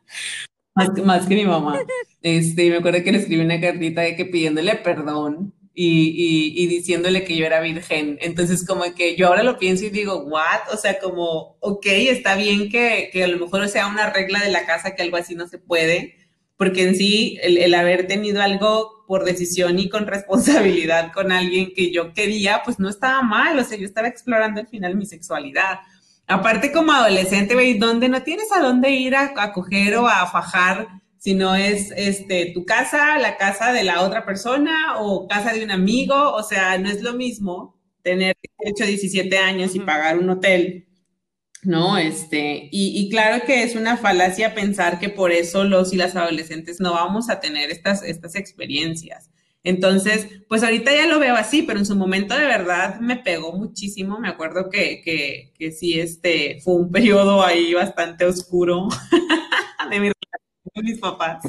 más, más que mi mamá. Este, me acuerdo que le escribí una cartita de que pidiéndole perdón y, y, y, diciéndole que yo era virgen. Entonces, como que yo ahora lo pienso y digo, ¿what? O sea, como, ok, está bien que, que a lo mejor sea una regla de la casa que algo así no se puede, porque en sí el, el haber tenido algo por decisión y con responsabilidad con alguien que yo quería, pues no estaba mal, o sea, yo estaba explorando al final mi sexualidad. Aparte como adolescente, güey, donde no tienes a dónde ir a, coger o a fajar, si no es este, tu casa, la casa de la otra persona o casa de un amigo, o sea, no es lo mismo tener 18, 17 años y pagar un hotel ¿no? Este, y, claro que es una falacia pensar que por eso los y las adolescentes no vamos a tener estas, estas experiencias. Entonces, pues ahorita ya lo veo así, pero en su momento de verdad me pegó muchísimo. Me acuerdo que, que, que sí, este, fue un periodo ahí bastante oscuro de mis papás.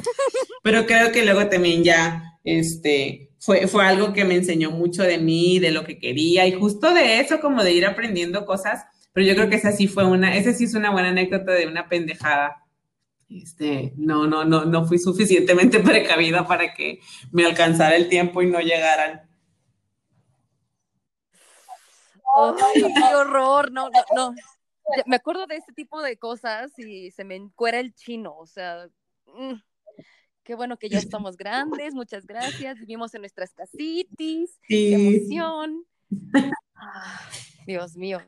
Pero creo que luego también ya, este, fue, fue algo que me enseñó mucho de mí, de lo que quería y justo de eso, como de ir aprendiendo cosas pero yo creo que esa sí fue una, esa sí es una buena anécdota de una pendejada. Este, no, no, no, no fui suficientemente precavida para que me alcanzara el tiempo y no llegaran. ¡Ay, qué horror! No, no, no. Me acuerdo de este tipo de cosas y se me encuera el chino, o sea, mm, Qué bueno que ya estamos grandes, muchas gracias. Vivimos en nuestras casitis. Qué emoción. Ah, Dios mío.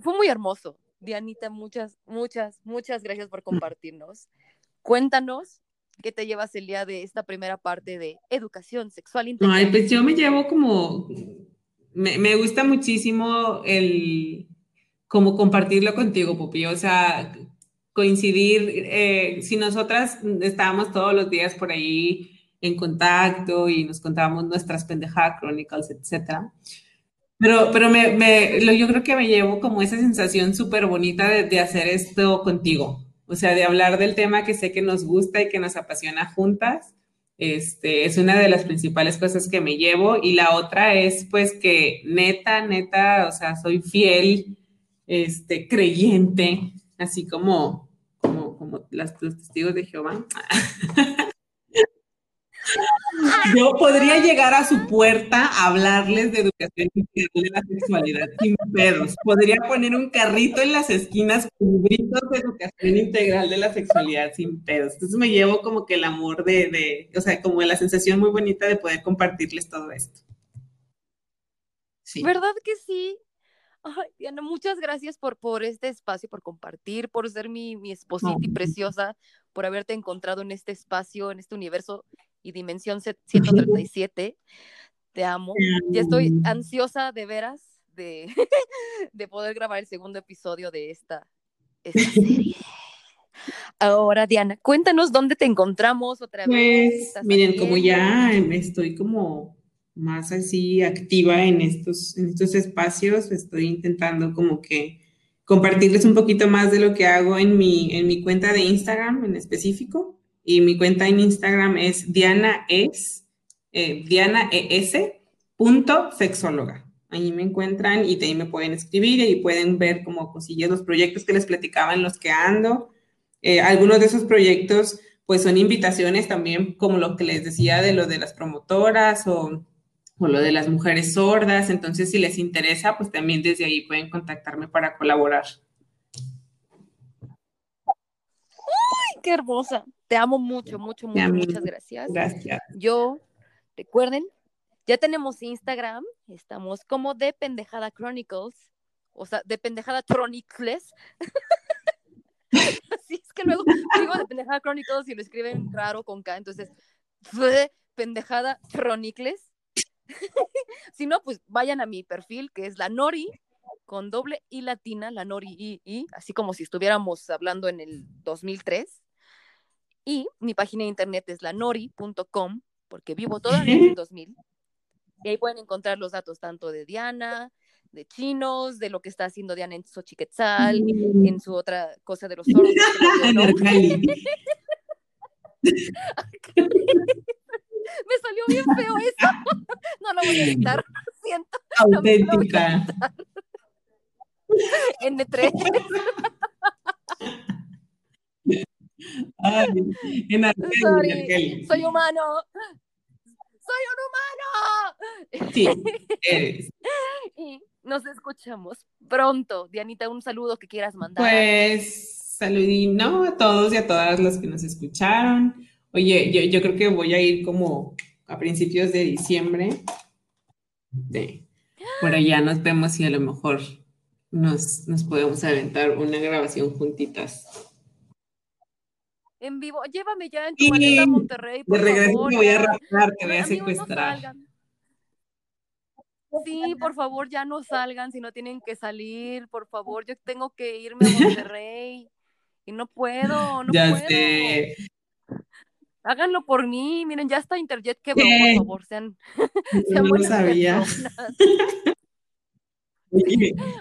Fue muy hermoso. Dianita, muchas, muchas, muchas gracias por compartirnos. Cuéntanos qué te llevas el día de esta primera parte de educación sexual integral. Ay, pues yo me llevo como, me, me gusta muchísimo el, como compartirlo contigo, Pupi. O sea, coincidir, eh, si nosotras estábamos todos los días por ahí en contacto y nos contábamos nuestras pendejadas chronicles, etcétera. Pero, pero me, me, yo creo que me llevo como esa sensación súper bonita de, de, hacer esto contigo. O sea, de hablar del tema que sé que nos gusta y que nos apasiona juntas. Este, es una de las principales cosas que me llevo. Y la otra es pues que neta, neta, o sea, soy fiel, este, creyente, así como, como, como las, los testigos de Jehová. Yo podría llegar a su puerta a hablarles de educación integral de la sexualidad sin pedos. Podría poner un carrito en las esquinas con gritos de educación integral de la sexualidad sin pedos. Entonces me llevo como que el amor de, de o sea, como la sensación muy bonita de poder compartirles todo esto. Sí. ¿Verdad que sí? Ay, Diana, muchas gracias por, por este espacio, por compartir, por ser mi, mi esposita y preciosa, por haberte encontrado en este espacio, en este universo y Dimensión 137. Te amo. Ya estoy ansiosa de veras de, de poder grabar el segundo episodio de esta, serie. Ahora, Diana, cuéntanos dónde te encontramos otra vez. Pues, miren, como ya estoy como más así activa en estos, en estos espacios, estoy intentando como que compartirles un poquito más de lo que hago en mi, en mi cuenta de Instagram en específico y mi cuenta en Instagram es Diana es, eh, Diana ES punto sexóloga. Ahí me encuentran y ahí me pueden escribir y pueden ver como cosillas los proyectos que les platicaba en los que ando. Eh, algunos de esos proyectos pues son invitaciones también como lo que les decía de lo de las promotoras o, o lo de las mujeres sordas. Entonces si les interesa pues también desde ahí pueden contactarme para colaborar. ¡Ay, qué hermosa! Te amo mucho, mucho, mucho. Muchas gracias. Gracias. Yo, recuerden, ya tenemos Instagram. Estamos como de Pendejada Chronicles. O sea, de Pendejada Chronicles. Así es que luego digo de Pendejada Chronicles y lo escriben raro con K. Entonces, Pendejada Chronicles. si no, pues vayan a mi perfil, que es la Nori, con doble I latina, la Nori I, I, así como si estuviéramos hablando en el 2003. Y mi página de internet es lanori.com, porque vivo todavía en el 2000. Y ahí pueden encontrar los datos tanto de Diana, de chinos, de lo que está haciendo Diana en Xochiquetzal, mm. en su otra cosa de los sordos. Me salió bien feo eso. No lo voy a editar, siento. Auténtica. N3. Ay, soy humano. Soy un humano. Sí, eres. Y nos escuchamos pronto. Dianita, un saludo que quieras mandar. Pues saludino a todos y a todas los que nos escucharon. Oye, yo, yo creo que voy a ir como a principios de diciembre. De, por allá nos vemos y a lo mejor nos, nos podemos aventar una grabación juntitas en vivo. Llévame ya en tu maleta a Monterrey. Por de regreso favor, voy a raptar, te voy a secuestrar. sí, por favor, ya no salgan si no tienen que salir. Por favor, yo tengo que irme a Monterrey. y no puedo, no ya puedo. Sé. Háganlo por mí. Miren, ya está Interjet quebró, por favor. Sean, sean no lo sabía.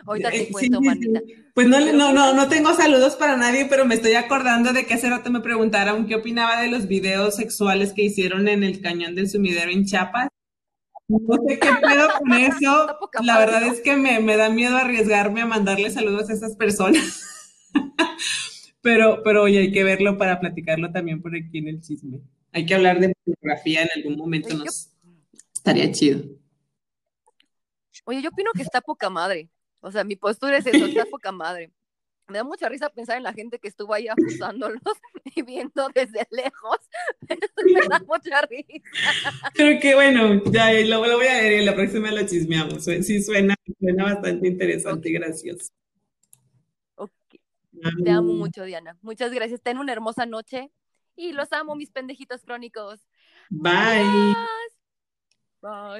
Ahorita te cuento, manita. Pues no, no, no, no tengo saludos para nadie, pero me estoy acordando de que hace rato me preguntaron qué opinaba de los videos sexuales que hicieron en el cañón del sumidero en Chiapas. No sé qué pedo con eso. La verdad es que me, me da miedo arriesgarme a mandarle saludos a esas personas. pero, pero oye, hay que verlo para platicarlo también por aquí en el chisme. Hay que hablar de fotografía en algún momento, nos estaría chido. Oye, yo opino que está poca madre. O sea, mi postura es eso, está poca madre. me da mucha risa pensar en la gente que estuvo ahí acusándolos y viendo desde lejos. me da mucha risa. Creo que bueno, ya lo, lo voy a leer y la próxima lo chismeamos. Sí, suena, suena bastante interesante y gracioso. Okay. Te amo mucho, Diana. Muchas gracias. Ten una hermosa noche y los amo, mis pendejitos crónicos. Bye. Bye.